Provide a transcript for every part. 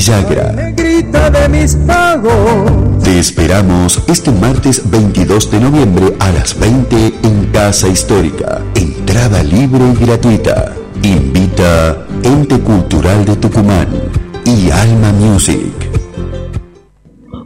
Villagra. de mis pagos. Te esperamos este martes 22 de noviembre a las 20 en Casa Histórica. Entrada libre y gratuita. Invita Ente Cultural de Tucumán y Alma Music.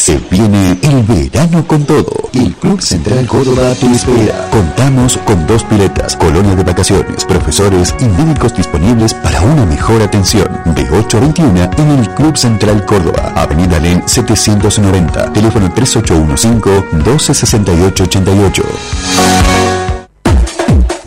Se viene el verano con todo. El Club Central Córdoba tu espera. Contamos con dos piletas, colonia de vacaciones, profesores y médicos disponibles para una mejor atención. De 8 a 21 en el Club Central Córdoba, Avenida Len 790, teléfono 3815-126888.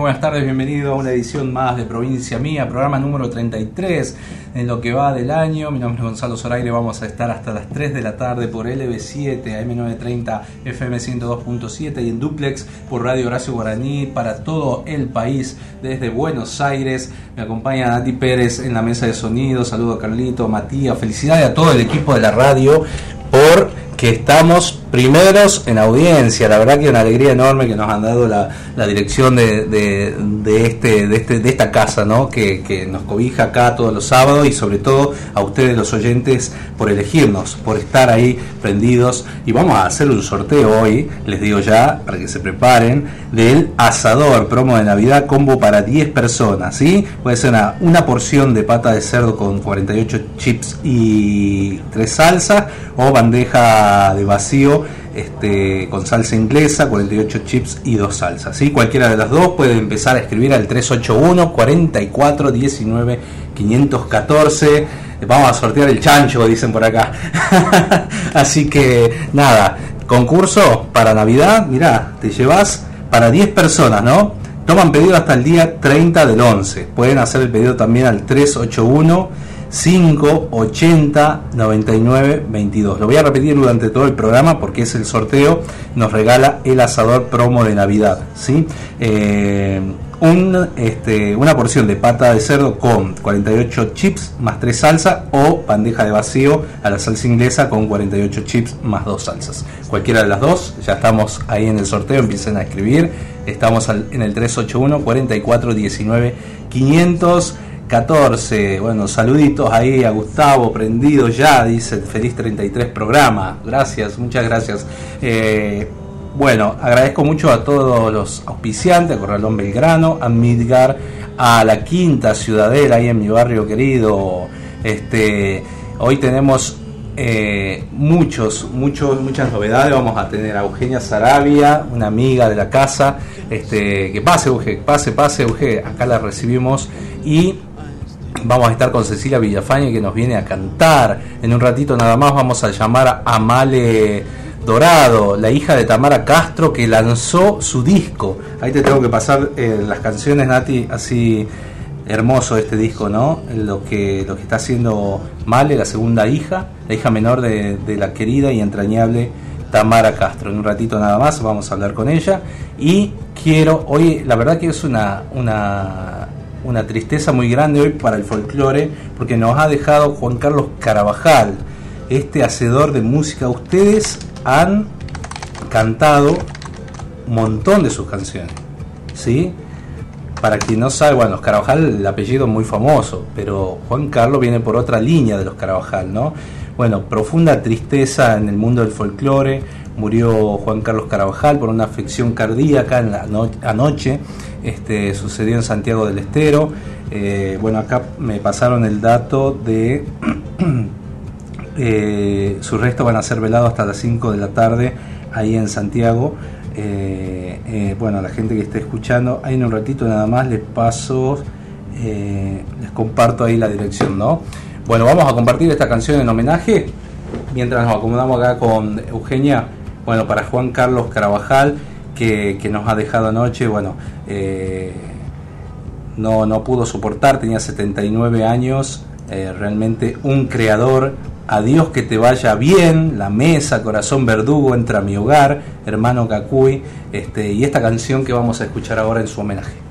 Buenas tardes, bienvenido a una edición más de Provincia Mía, programa número 33 en lo que va del año. Mi nombre es Gonzalo Zoraire, vamos a estar hasta las 3 de la tarde por LB7, AM930, FM 102.7 y en Duplex por Radio Horacio Guaraní para todo el país desde Buenos Aires. Me acompaña Nati Pérez en la mesa de sonido, saludo a Carlito, Matías, felicidades a todo el equipo de la radio por que estamos primeros en audiencia. La verdad que una alegría enorme que nos han dado la, la dirección de, de, este, de, este, de esta casa, ¿no? Que, que nos cobija acá todos los sábados y sobre todo a ustedes los oyentes por elegirnos, por estar ahí prendidos. Y vamos a hacer un sorteo hoy, les digo ya, para que se preparen, del asador promo de Navidad combo para 10 personas, ¿sí? Puede ser una, una porción de pata de cerdo con 48 chips y 3 salsas o bandeja de vacío este, con salsa inglesa, 48 chips y 2 salsas. ¿sí? Cualquiera de las dos puede empezar a escribir al 381 44 19 514. Vamos a sortear el chancho, dicen por acá. Así que nada, concurso para Navidad, mirá, te llevas para 10 personas, ¿no? Toman pedido hasta el día 30 del 11. Pueden hacer el pedido también al 381 580 99 22. Lo voy a repetir durante todo el programa porque es el sorteo. Nos regala el asador promo de Navidad. ¿sí? Eh, un, este, una porción de pata de cerdo con 48 chips más 3 salsa o bandeja de vacío a la salsa inglesa con 48 chips más 2 salsas. Cualquiera de las dos, ya estamos ahí en el sorteo, empiecen a escribir. Estamos en el 381 44 19 514. Bueno, saluditos ahí a Gustavo, prendido ya, dice feliz 33 programa. Gracias, muchas gracias. Eh, bueno, agradezco mucho a todos los auspiciantes, a Corralón Belgrano, a Midgar, a la Quinta Ciudadela, ahí en mi barrio querido. Este, hoy tenemos eh, muchos, muchos, muchas novedades. Vamos a tener a Eugenia Sarabia, una amiga de la casa. Este, que pase, Euge, pase, pase, Euge. Acá la recibimos y vamos a estar con Cecilia Villafañe que nos viene a cantar. En un ratito nada más vamos a llamar a Amale Dorado, la hija de Tamara Castro, que lanzó su disco. Ahí te tengo que pasar eh, las canciones, Nati, así hermoso este disco, ¿no? Lo que, lo que está haciendo Male, la segunda hija, la hija menor de, la querida y entrañable Tamara Castro. En un ratito nada más vamos a hablar con ella. Y quiero, hoy la verdad que es una, una, una tristeza muy grande hoy para el folclore, porque nos ha dejado Juan Carlos Carabajal, este hacedor de música. Ustedes han cantado un montón de sus canciones, ¿sí? Para quien no sabe, bueno, los Carabajal, el apellido es muy famoso, pero Juan Carlos viene por otra línea de los Carabajal, ¿no? Bueno, profunda tristeza en el mundo del folclore, murió Juan Carlos Carabajal por una afección cardíaca en la anoche, este, sucedió en Santiago del Estero, eh, bueno, acá me pasaron el dato de Eh, sus restos van a ser velados hasta las 5 de la tarde ahí en Santiago. Eh, eh, bueno, a la gente que esté escuchando, ahí en un ratito nada más les paso, les comparto ahí la dirección, ¿no? Bueno, vamos a compartir esta canción en homenaje mientras nos acomodamos acá con Eugenia. Bueno, para Juan Carlos Carabajal, que, nos ha dejado anoche, bueno, no, no pudo soportar, tenía 79 años, realmente un creador, Adiós que te vaya bien, La Mesa, Corazón Verdugo, Entra a mi hogar, Hermano Cacuy, este, y esta canción que vamos a escuchar ahora en su homenaje.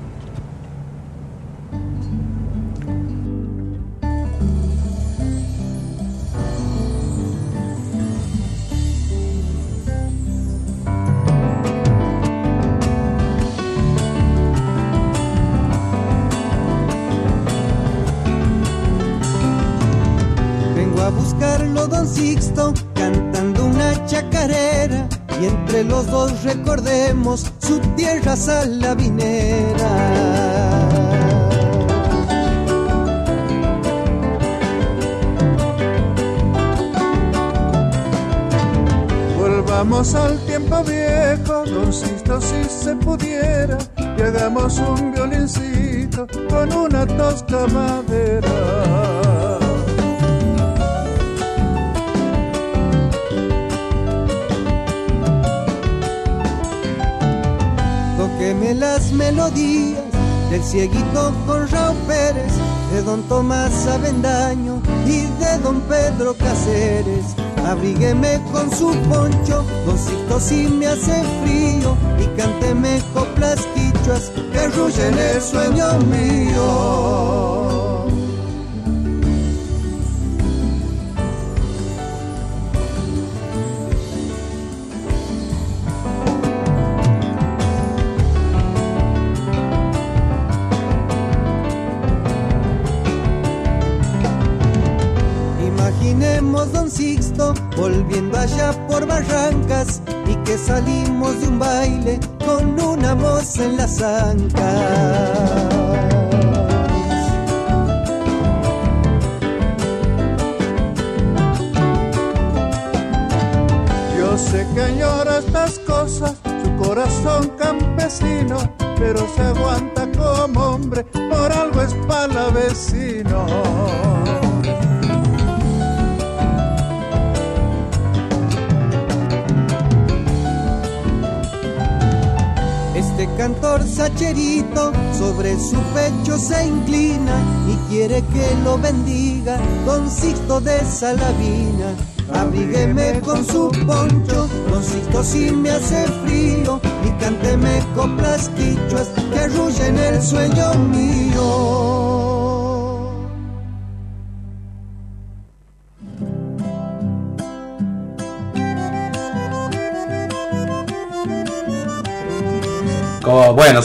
Salavi.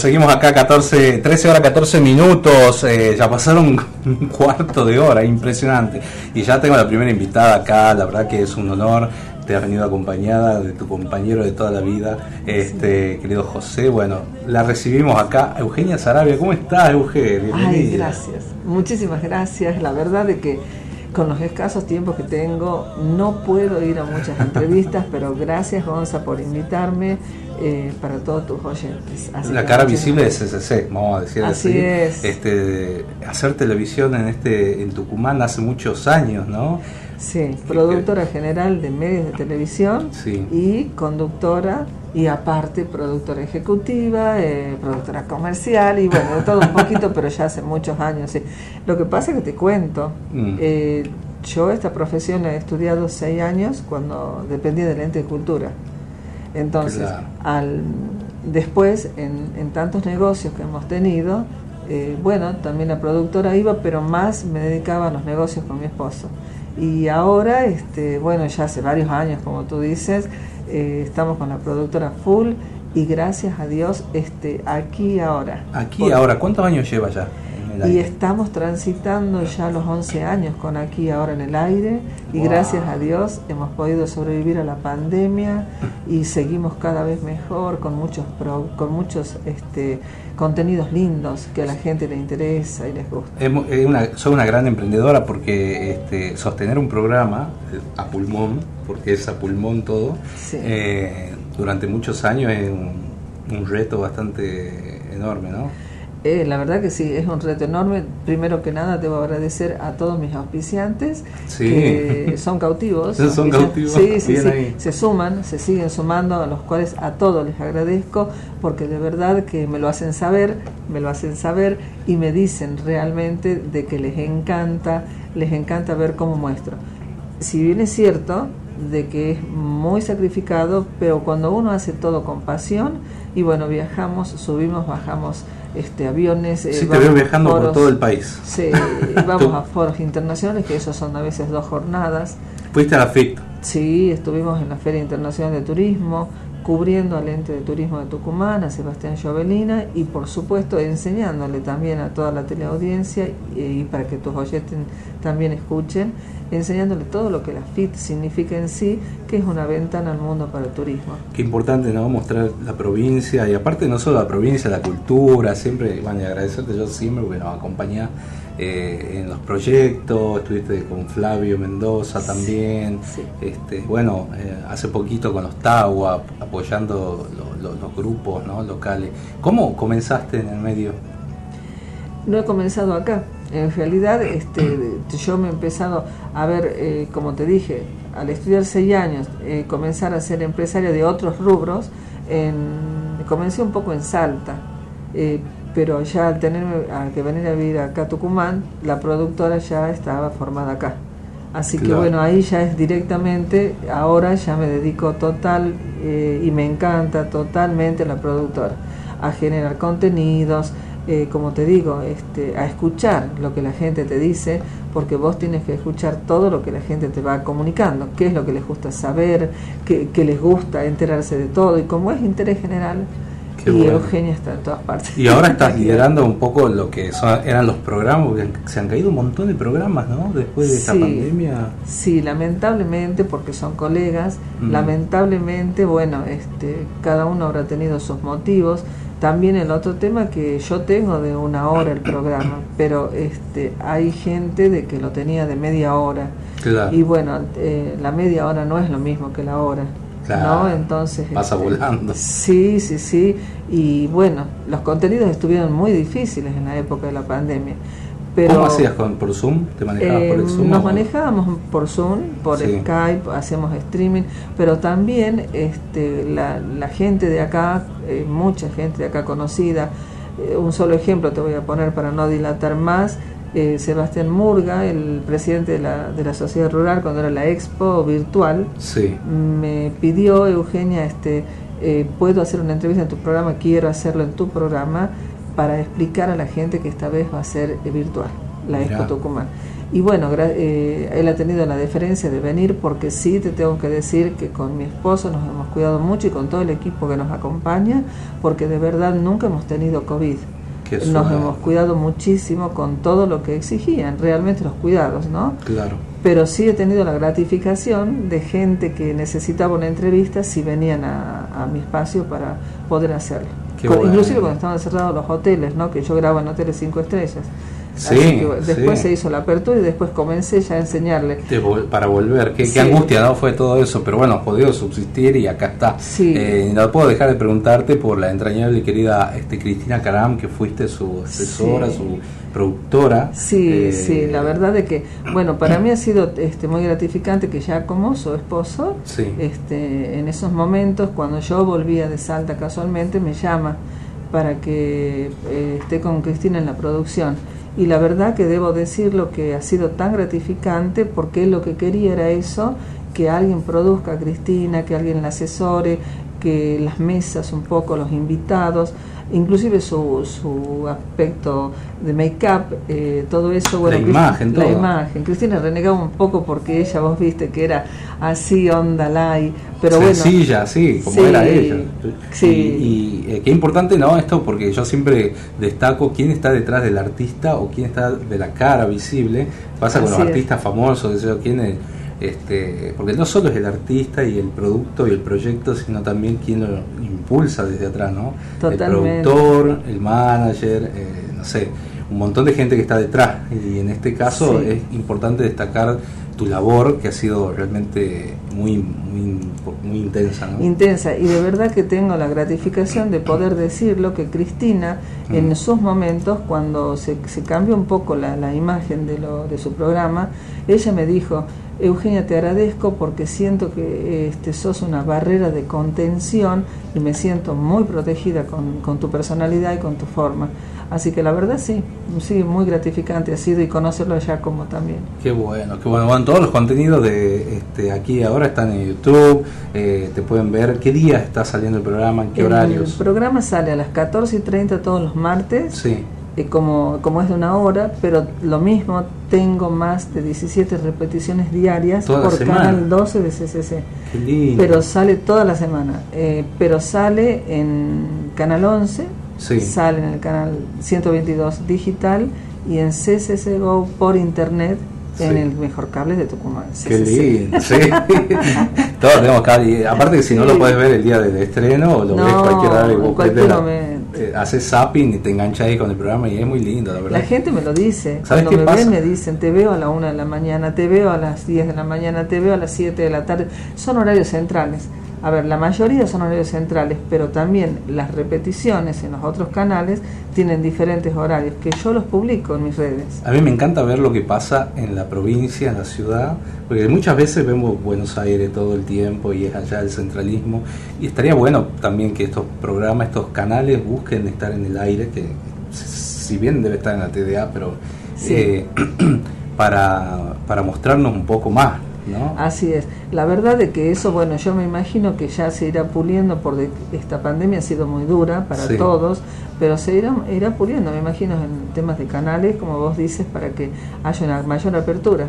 Seguimos acá 14, 13 horas 14 minutos, eh, ya pasaron un cuarto de hora, impresionante. Y ya tengo la primera invitada acá, la verdad que es un honor. Te has venido acompañada de tu compañero de toda la vida, este querido José. Bueno, la recibimos acá, Eugenia Sarabia. ¿Cómo estás, Eugenia? Ay, gracias. Muchísimas gracias. La verdad de que con los escasos tiempos que tengo no puedo ir a muchas entrevistas, pero gracias Gonza por invitarme eh, para todos tus oyentes. la cara visible de CCC, vamos a decir así. así. Es. Este, hacer televisión en este en Tucumán hace muchos años, ¿no? Sí, productora general de medios de televisión sí. y conductora y aparte productora ejecutiva, eh, productora comercial y bueno, de todo un poquito, pero ya hace muchos años. Sí. Lo que pasa es que te cuento, Mm. eh, yo esta profesión la he estudiado seis años cuando dependía del ente de cultura. Entonces, Claro. al, después, en, en tantos negocios que hemos tenido, eh, bueno, también la productora iba, pero más me dedicaba a los negocios con mi esposo. Y ahora, este, bueno, ya hace varios años, como tú dices, eh, estamos con la productora full y gracias a Dios, este, aquí y ahora. Aquí Por- ahora, ¿cuántos años lleva ya? Y estamos transitando ya los 11 años con aquí ahora en el aire y Wow. gracias a Dios hemos podido sobrevivir a la pandemia y seguimos cada vez mejor con muchos pro- con muchos este, contenidos lindos que a la gente le interesa y les gusta. Es una, soy una gran emprendedora porque este, sostener un programa eh, a pulmón, porque es a pulmón todo, Sí. eh, durante muchos años es un, un reto bastante enorme, ¿no? Eh, la verdad que sí, es un reto enorme. Primero que nada, debo agradecer a todos mis auspiciantes Sí. que son cautivos. Son cautivos, Sí, sí, sí. Se suman, se siguen sumando, a los cuales a todos les agradezco porque de verdad que me lo hacen saber, me lo hacen saber y me dicen realmente de que les encanta, les encanta ver cómo muestro. Si bien es cierto de que es muy sacrificado, pero cuando uno hace todo con pasión y bueno, viajamos, subimos, bajamos este aviones, eh, Sí, te veo viajando por foros. todo el país. Sí, vamos a foros internacionales, que esos son a veces dos jornadas. Fuiste a la FIT, Sí, estuvimos en la Feria Internacional de Turismo, cubriendo al ente de turismo de Tucumán, a Sebastián Jovelina, y por supuesto enseñándole también a toda la teleaudiencia, y, y para que tus oyentes también escuchen, enseñándole todo lo que la FIT significa en sí, que es una ventana al mundo para el turismo. qué importante, ¿no? Mostrar la provincia y aparte no solo la provincia, la cultura, siempre, bueno, y agradecerte yo siempre porque nos eh, en los proyectos, estuviste con Flavio Mendoza también, sí. este, bueno, eh, hace poquito con los Tawa, apoyando lo- lo- los grupos ¿no? locales. ¿Cómo comenzaste en el medio? No he comenzado acá. En realidad, este, yo me he empezado a ver, eh, como te dije, al estudiar seis años, eh, comenzar a ser empresaria de otros rubros, en- comencé un poco en Salta, eh, pero ya al tenerme, al que venir a vivir acá a Tucumán, la productora ya estaba formada acá. Así que bueno, ahí ya es directamente, ahora ya me dedico total eh, y me encanta totalmente la productora, a generar contenidos, eh, como te digo, este, a escuchar lo que la gente te dice, porque vos tienes que escuchar todo lo que la gente te va comunicando, qué es lo que les gusta saber, qué, qué les gusta enterarse de todo, y como es interés general, Qué y bueno. Eugenia está en todas partes. Y ahora estás liderando un poco lo que son, eran los programas, porque se han caído un montón de programas, ¿no? Después de esta Sí. pandemia. Sí, lamentablemente, porque son colegas, Mm. lamentablemente, bueno, este, cada uno habrá tenido sus motivos. También el otro tema que yo tengo de una hora el programa, pero este, hay gente de que lo tenía de media hora. Claro. Y bueno, eh, la media hora no es lo mismo que la hora. Claro. ¿no? Entonces. Pasa este, volando. Sí, sí, sí. Y bueno, los contenidos estuvieron muy difíciles en la época de la pandemia. Pero, ¿Cómo hacías con, por Zoom? ¿Te manejabas por el eh, Zoom? Nos o- manejábamos por Zoom, por Sí. Skype, hacemos streaming, pero también este, la, la gente de acá, eh, mucha gente de acá conocida, eh, un solo ejemplo te voy a poner para no dilatar más, eh, Sebastián Murga, el presidente de la, de la sociedad rural cuando era la expo virtual, Sí. me pidió Eugenia, este, eh, puedo hacer una entrevista en tu programa, quiero hacerlo en tu programa, para explicar a la gente que esta vez va a ser eh, virtual, la Mirá. Expo Tucumán. Y bueno, eh, él ha tenido la deferencia de venir porque sí te tengo que decir que con mi esposo nos hemos cuidado mucho y con todo el equipo que nos acompaña, porque de verdad nunca hemos tenido COVID. Nos hemos cuidado muchísimo con todo lo que exigían, realmente los cuidados, ¿no? Claro. Pero sí he tenido la gratificación de gente que necesitaba una entrevista si venían a, a mi espacio para poder hacerlo. Con-. Inclusive cuando estaban cerrados los hoteles, ¿no? que yo grabo en hoteles cinco estrellas. Sí, Así que después sí. se hizo la apertura y después comencé ya a enseñarle. Vol- para volver, qué, angustia no fue todo eso, pero bueno, podido subsistir y acá está. Sí. Eh, no puedo dejar de preguntarte por la entrañable y querida este, Cristina Caram, que fuiste su asesora, su productora. Sí, Eh, sí, la verdad de que, bueno, para mí ha sido este, muy gratificante que ya como su esposo, este, en esos momentos, cuando yo volvía de Salta casualmente, me llama para que eh, esté con Cristina en la producción. Y la verdad que debo decirlo que ha sido tan gratificante porque lo que quería era eso, que alguien produzca a Cristina, que alguien la asesore, que las mesas un poco, los invitados, inclusive su, su aspecto de make-up, eh, todo eso. Bueno, La imagen, La todo. imagen. Cristina renegaba un poco porque ella, vos viste que era así, onda light, pero bueno. sencilla, sí, como Sí, era ella. sí. Y, y, eh, qué importante, ¿no? Esto porque yo siempre destaco quién está detrás del artista o quién está de la cara visible. Pasa con los es. artistas famosos, quién es, este, porque no solo es el artista y el producto y el proyecto, sino también quién lo impulsa desde atrás, ¿no? Totalmente. El productor, el manager, eh, no sé, un montón de gente que está detrás. Y en este caso Sí. es importante destacar tu labor que ha sido realmente muy muy muy intensa ¿no? intensa y de verdad que tengo la gratificación de poder decirlo que Cristina en sus momentos cuando se, se cambió un poco la, la imagen de, lo, de su programa ella me dijo Eugenia te agradezco porque siento que este, sos una barrera de contención y me siento muy protegida con, con tu personalidad y con tu forma así que la verdad sí sí muy gratificante ha sido y conocerlo ya como también. Qué bueno qué bueno. Bueno todos los contenidos de este aquí ahora están en YouTube eh, te pueden ver qué día está saliendo el programa en qué el horarios. programa sale a las 14 y 30 todos los martes sí. eh, como, como es de una hora, pero lo mismo, tengo más de 17 repeticiones diarias Toda por canal 12 de CCC. qué lindo. Pero sale toda la semana, eh, pero sale en canal 11, Sí. sale en el canal 122 digital y en CCC Go por internet en Sí. el mejor cable de Tucumán. Qué CCC. lindo, sí. Todos tenemos cable. Aparte que si no lo puedes ver el día del estreno o lo ves No, cualquier hora y en vos eh, haces zapping y te enganchas ahí con el programa y es muy lindo, la verdad. La gente me lo dice. ¿Sabes Cuando qué me pasa? ven me dicen, te veo a la una de la mañana, te veo a las 10 de la mañana, te veo a las 7 de la tarde. Son horarios centrales. A ver, la mayoría son horarios centrales, pero también las repeticiones en los otros canales tienen diferentes horarios que yo los publico en mis redes. A mí me encanta ver lo que pasa en la provincia, en la ciudad, porque muchas veces vemos Buenos Aires todo el tiempo y es allá el centralismo. Y estaría bueno también que estos programas, estos canales busquen estar en el aire, que si bien debe estar en la TDA, pero Sí. eh, para, para mostrarnos un poco más, ¿no? Así es. La verdad de que eso, bueno, yo me imagino que ya se irá puliendo porque esta pandemia ha sido muy dura para Sí. todos, pero se irá, irá puliendo, me imagino, en temas de canales, como vos dices, para que haya una mayor apertura.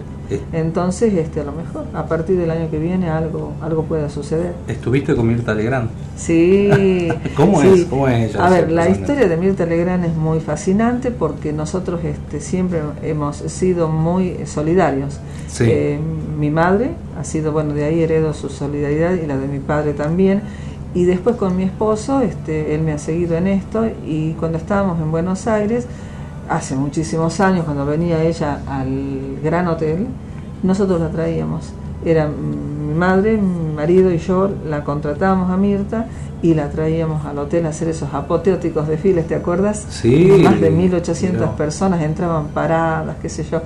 Entonces, este, a lo mejor, a partir del año que viene algo, algo pueda suceder. Estuviste con Mirta Legrand. Sí. ¿Cómo sí. es? ¿Cómo es ella, A ver, la historia de Mirta Legrand es muy fascinante porque nosotros este, siempre hemos sido muy solidarios. Sí. Eh, mi madre ha sido, bueno, de ahí heredo su solidaridad y la de mi padre también. Y después con mi esposo, este, él me ha seguido en esto y cuando estábamos en Buenos Aires, hace muchísimos años, cuando venía ella al Gran Hotel, nosotros la traíamos. Era mi madre, mi marido y yo la contratábamos a Mirta y la traíamos al hotel a hacer esos apoteóticos desfiles, ¿te acuerdas? Sí, Más de 1800 mirá. personas entraban paradas, qué sé yo.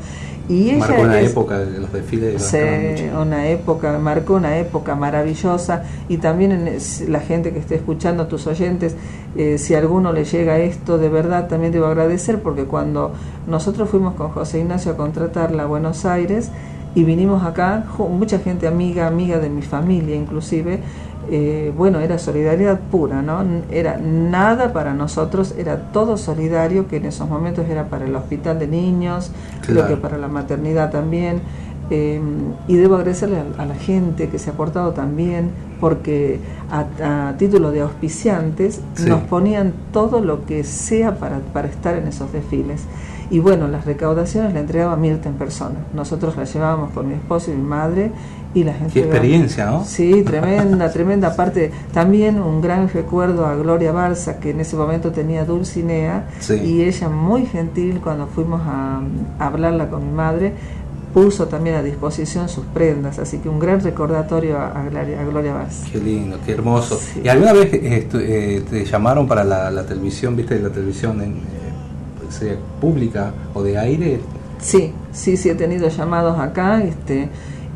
Y ella Marcó una es- época de los desfiles. Mucho. una época, marcó una época maravillosa y también en es- la gente que esté escuchando, tus oyentes, eh, si a alguno le llega esto, de verdad también debo agradecer porque cuando nosotros fuimos con José Ignacio a contratarla a Buenos Aires y vinimos acá, mucha gente amiga, amiga de mi familia inclusive, eh, bueno, era solidaridad pura, ¿no? Era nada para nosotros, era todo solidario, que en esos momentos era para el hospital de niños, creo que para la maternidad también. Eh, y debo agradecerle a, la gente que se ha aportado también, porque a, título de auspiciantes nos ponían todo lo que sea para, para estar en esos desfiles. Y bueno, las recaudaciones la entregaba Mirta en persona. Nosotros las llevábamos con mi esposo y mi madre y la gente... Qué experiencia, ¿no? Sí, tremenda, tremenda. Aparte, también un gran recuerdo a Gloria Barza, que en ese momento tenía Dulcinea, y ella muy gentil cuando fuimos a, hablarla con mi madre, puso también a disposición sus prendas, así que un gran recordatorio a, Gloria, a Gloria Barza. Qué lindo, qué hermoso. ¿Y alguna vez eh, eh, te llamaron para la, televisión, viste, la televisión en sea pública o de aire? Sí, sí, sí he tenido llamados acá, este,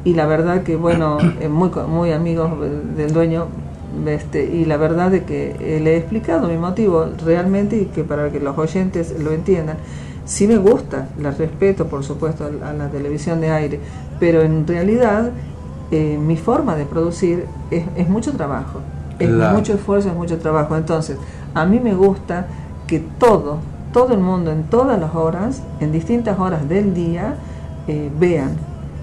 y la verdad que bueno, eh, muy muy amigos del dueño, este, y la verdad de que eh, le he explicado mi motivo realmente y que para que los oyentes lo entiendan. Sí me gusta, la respeto por supuesto a la televisión de aire, pero en realidad eh, mi forma de producir es, es mucho trabajo, es mucho esfuerzo, es mucho trabajo. Entonces, a mí me gusta que todo, todo el mundo en todas las horas, en distintas horas del día, eh, vean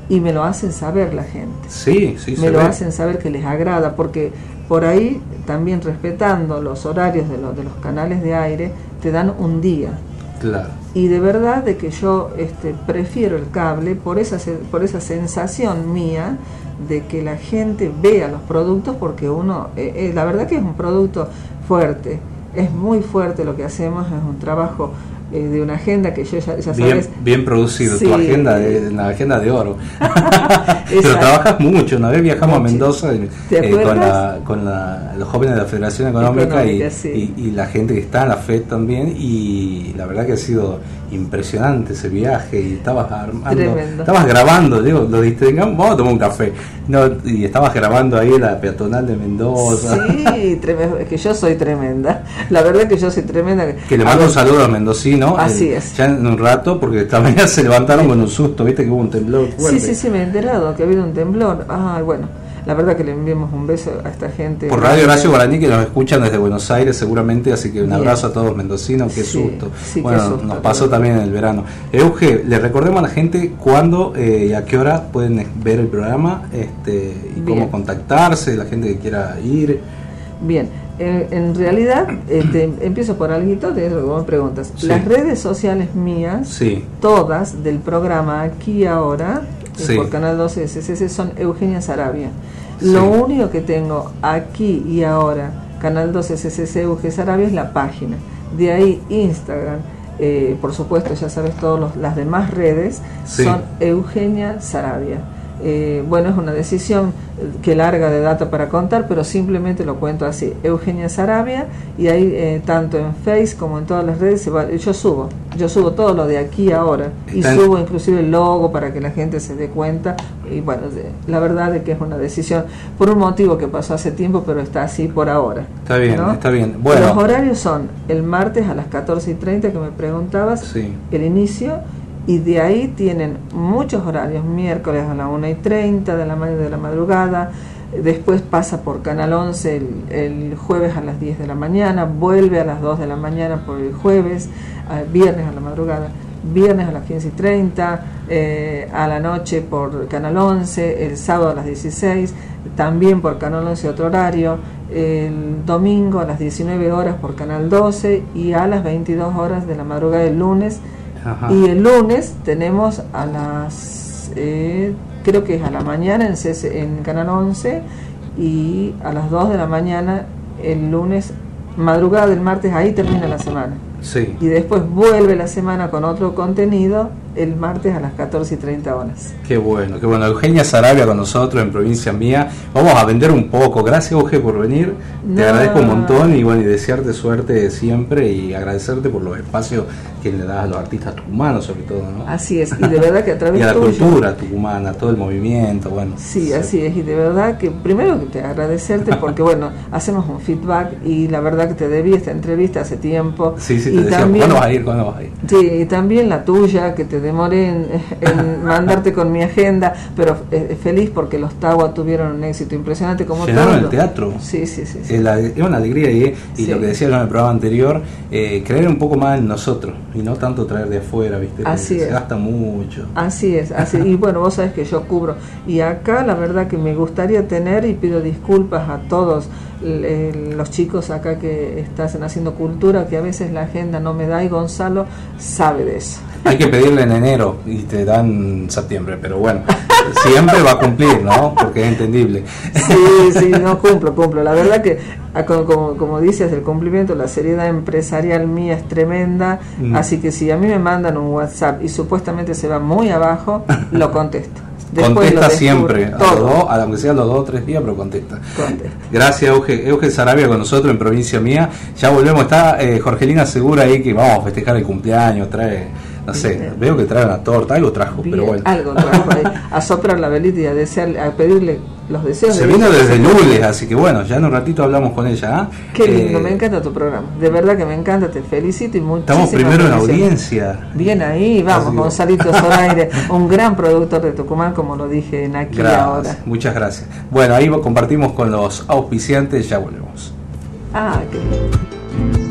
y me lo hacen saber la gente. Sí, sí, Me lo hacen saber que les agrada, porque por ahí también respetando los horarios de, los de los canales de aire, te dan un día. Claro. Y de verdad de que yo este, prefiero el cable por esa, por esa sensación mía de que la gente vea los productos, porque uno, eh, eh, la verdad que es un producto fuerte es muy fuerte lo que hacemos, es un trabajo eh, de una agenda que yo ya, ya sabes. Bien, producido, tu agenda de, una agenda de oro. Pero trabajas mucho, una vez viajamos a Mendoza eh, con, la, con la, los jóvenes de la Federación Económica, y, y, la gente que está en la FED también, y la verdad que ha sido impresionante ese viaje y estabas armando, estabas grabando, digo, lo vamos a tomar un café. No, y estabas grabando ahí la peatonal de Mendoza. Sí, es que yo soy tremenda. La verdad que yo soy tremenda. Que le mando un saludo a Mendocino. Así es. Ya en un rato, porque esta mañana se levantaron con un susto, viste que hubo un temblor fuerte. Sí, sí, sí, me he enterado que ha habido un temblor. Ah, bueno la verdad que le enviamos un beso a esta gente. Por Radio Horacio Guaraní que nos escuchan desde Buenos Aires seguramente, así que un abrazo a todos mendocinos, qué susto. bueno, nos pasó también en el verano. Euge, le recordemos a la gente cuándo eh, y a qué hora pueden ver el programa este, y cómo contactarse, la gente que quiera ir. Bien, en, realidad, este, empiezo por algo que me preguntas. Las redes sociales mías, todas del programa Aquí Ahora, por Canal 12 SCC, son Eugenia Sarabia. Lo único que tengo aquí y ahora, Canal 12 SCC Eugenia Sarabia, es la página. De ahí Instagram, eh, por supuesto, ya sabes, todas las demás redes son Eugenia Sarabia. Eh, bueno, es una decisión que larga de data para contar, pero simplemente lo cuento así. Eugenia Sarabia, y ahí eh, tanto en Face como en todas las redes, yo subo, yo subo todo lo de aquí ahora, y subo inclusive el logo para que la gente se dé cuenta, y bueno, la verdad es que es una decisión por un motivo que pasó hace tiempo, pero está así por ahora. Está bien, está bien. Bueno. Los horarios son el martes a las 14 y 30 que me preguntabas, el inicio, y de ahí tienen muchos horarios, miércoles a las 1 y 30 de la, de la madrugada, después pasa por Canal 11 el, jueves a las 10 de la mañana, vuelve a las 2 de la mañana por el jueves, viernes a la madrugada, viernes a las 15 y 30, eh, a la noche por Canal 11, el sábado a las 16, también por Canal 11 otro horario, el domingo a las 19 horas por Canal 12 y a las 22 horas de la madrugada del lunes y el lunes tenemos a las, eh, creo que es a la mañana en, en Canal 11 y a las 2 de la mañana el lunes, madrugada del martes, ahí termina la semana. Y después vuelve la semana con otro contenido el martes a las 14 y 30 horas. Qué bueno, qué bueno. Eugenia Sarabia con nosotros en Provincia Mía. Vamos a vender un poco. Gracias, Euge, por venir. Te agradezco un montón y bueno, y desearte suerte siempre y agradecerte por los espacios que le das a los artistas tucumanos, sobre todo, ¿no? Así es, y de verdad que a través de. la cultura tucumana, todo el movimiento, bueno. Sí, así es, y de verdad que primero que te agradecerte porque, bueno, hacemos un feedback y la verdad que te debí esta entrevista hace tiempo. Sí, sí, te y decía, también, ¿cuándo vas a ir? ¿Cuándo vas a ir? Sí, y también la tuya, que te demoré en, en mandarte con mi agenda, pero eh, feliz porque los Tawa tuvieron un éxito impresionante como Llenaron todo. el teatro. Sí, sí, sí. sí. Es, la- es una alegría y, y Sí. lo que decía en el programa anterior, eh, creer un poco más en nosotros y no tanto traer de afuera, ¿viste? Así se es. gasta mucho. Así es, así y bueno, vos sabés que yo cubro y acá la verdad que me gustaría tener y pido disculpas a todos eh, los chicos acá que están haciendo cultura que a veces la agenda no me da y Gonzalo sabe de eso. Hay que pedirle en enero y te dan septiembre, pero bueno, siempre va a cumplir, ¿no? Porque es entendible. Sí, sí, no cumplo, cumplo. La verdad que, ah, como, como, dices, el cumplimiento, la seriedad empresarial mía es tremenda. Mm. Así que si a mí me mandan un WhatsApp y supuestamente se va muy abajo, lo contesto. Después contesta siempre, a los dos, aunque sea los dos o tres días, pero contesta. Contesto. Gracias, Euge, Euge Sarabia con nosotros en Provincia Mía. Ya volvemos, está eh, Jorgelina segura ahí que vamos a festejar el cumpleaños, trae, no sé, veo que trae una torta, algo trajo, Bien, pero bueno. Algo trajo a soplar la velita y a, desearle, a pedirle los deseos. Se de vino desde lunes, así que bueno, ya en un ratito hablamos con ella. ¿ah? Qué lindo, Eh, me encanta tu programa. De verdad que me encanta, te felicito y muchísimas Estamos primero en gracias. audiencia. Bien ahí, vamos, Gonzalito Zoraire, un gran productor de Tucumán, como lo dije en aquí y ahora. Gracias, muchas gracias. Bueno, ahí compartimos con los auspiciantes, ya volvemos. Ah, qué lindo.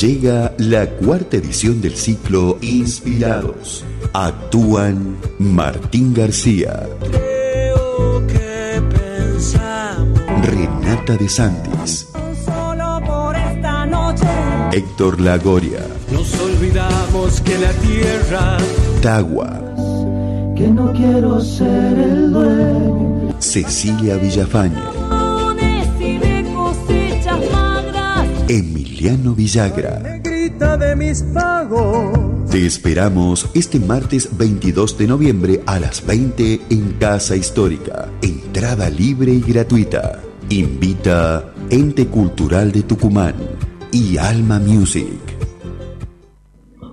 Llega la cuarta edición del ciclo Inspirados. Actúan Martín García, Creo que Renata de Santis, Solo por esta noche. Héctor Lagoria, Nos olvidamos que la tierra Tagua, Que no quiero ser el dueño. Cecilia Villafañe, Lunes Emiliano Villagra. De mis pagos. Te esperamos este martes 22 de noviembre a las 20 en Casa Histórica. Entrada libre y gratuita. Invita Ente Cultural de Tucumán y Alma Music.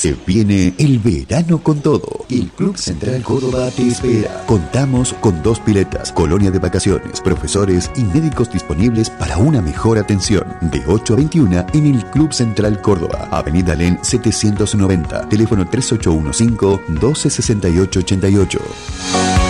Se viene el verano con todo. El Club Central Córdoba te espera. Contamos con dos piletas, colonia de vacaciones, profesores y médicos disponibles para una mejor atención. De 8 a 21 en el Club Central Córdoba, Avenida Len 790, teléfono 3815-126888.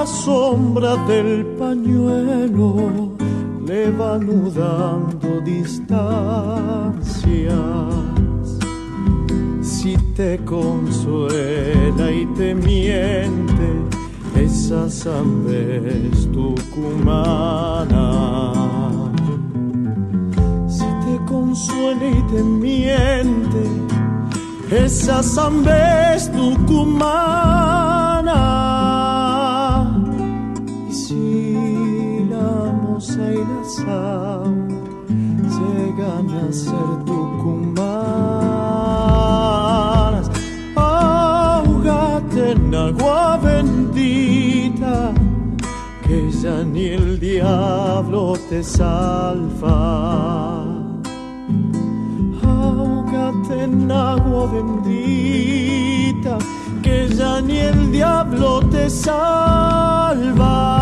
La sombra del pañuelo le va anudando distancias, si te consuela y te miente, esa es tucumana si te consuela y te miente, esa es tucumana. Moza y la samba llegan a ser tucumanas, ahogate en agua bendita que ya ni el diablo te salva. Ahógate en agua bendita, que ya ni el diablo te salva.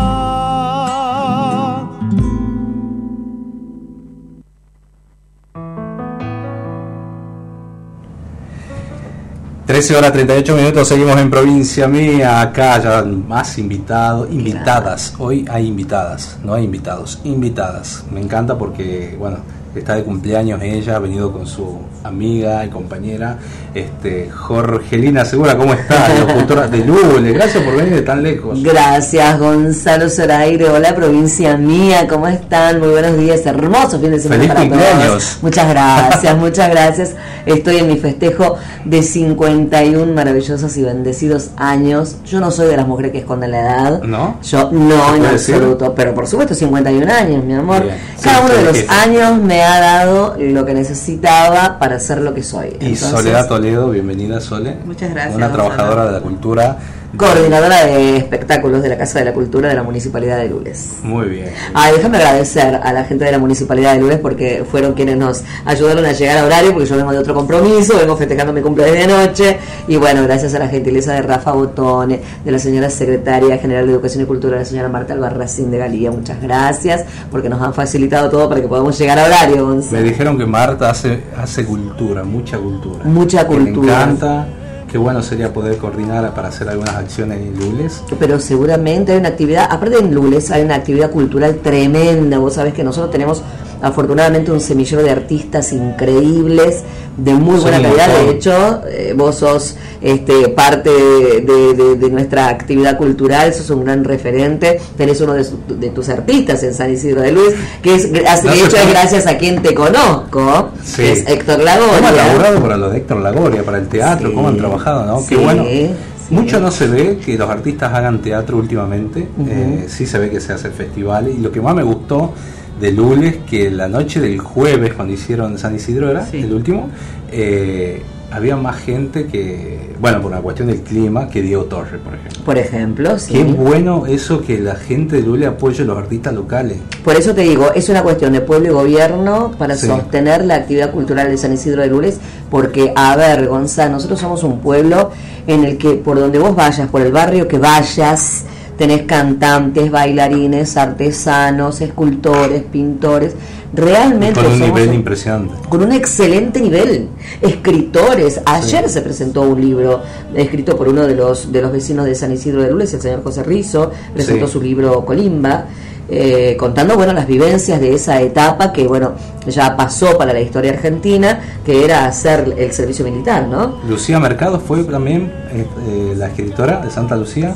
13 horas 38 minutos, seguimos en provincia mía, acá ya más invitados, invitadas, hoy hay invitadas, no hay invitados, invitadas, me encanta porque, bueno, está de cumpleaños ella, ha venido con su amiga y compañera Este, Jorgelina Segura, ¿cómo está? Locutora de Lule, gracias por venir de tan lejos. Gracias, Gonzalo Zoraire. Hola, provincia mía, ¿cómo están? Muy buenos días, hermoso fin de semana Feliz para cumpleaños. todos. Muchas gracias, muchas gracias. Estoy en mi festejo de 51 maravillosos y bendecidos años. Yo no soy de las mujeres que esconden la edad. ¿No? Yo no, en decir? absoluto. Pero por supuesto, 51 años, mi amor. Bien. Cada Sí, uno de los años me ha dado lo que necesitaba para ser lo que soy. Y Entonces, Soledad Toledo, bienvenida Sole. Muchas gracias, Una Gonzalo. trabajadora de la cultura. Coordinadora de espectáculos de la Casa de la Cultura de la Municipalidad de Lules. Muy bien. Ay, déjame agradecer a la gente de la Municipalidad de Lules porque fueron quienes nos ayudaron a llegar a horario porque yo vengo de otro compromiso, vengo festejando mi cumpleaños de anoche y bueno, gracias a la gentileza de Rafa Botone, de la señora secretaria general de Educación y Cultura, la señora Marta Albarracín de Galía, muchas gracias porque nos han facilitado todo para que podamos llegar a horario. Gonzalo. Me dijeron que Marta hace, hace cultura, mucha cultura. Mucha cultura. encanta. Qué bueno sería poder coordinar para hacer algunas acciones en Lules. pero seguramente hay una actividad, aparte en Lules hay una actividad cultural tremenda, vos sabés que nosotros tenemos afortunadamente un semillero de artistas increíbles, de muy buena un calidad, de hecho eh, vos sos este, parte de, de- de- de nuestra actividad cultural, sos un gran referente, tenés uno de, su- de tus artistas en San Isidro de Luis, que es, de No hecho es gracias a quien te conozco, Sí. que es Héctor ¿Cómo han Lagoria. laburado para lo de Héctor Lagoria, para el teatro? Sí. ¿Cómo han trabajado? ¿no? Qué Sí, bueno. sí. Mucho no se ve que los artistas hagan teatro últimamente. Eh, sí se ve que se hace festival. Y lo que más me gustó de Lules, que la noche del jueves, cuando hicieron San Isidro, era Sí. el último, eh, había más gente que, bueno, por una cuestión del clima, que Diego Torres, por ejemplo. Por ejemplo, sí. Qué bueno eso que la gente de Lules apoye a los artistas locales. Por eso te digo, es una cuestión de pueblo y gobierno para Sí. sostener la actividad cultural de San Isidro de Lules, porque, a ver, Gonzalo, nosotros somos un pueblo en el que por donde vos vayas, por el barrio que vayas, tenés cantantes, bailarines, artesanos, escultores, pintores, realmente Con un somos nivel impresionante. con un excelente nivel. Escritores. Ayer se presentó un libro escrito por uno de los de los vecinos de San Isidro de Lules, el señor José Rizo, presentó Sí. su libro Colimba. eh, contando bueno las vivencias de esa etapa que bueno ya pasó para la historia argentina que era hacer el servicio militar no Lucía Mercado fue también eh, eh, la escritora de Santa Lucía.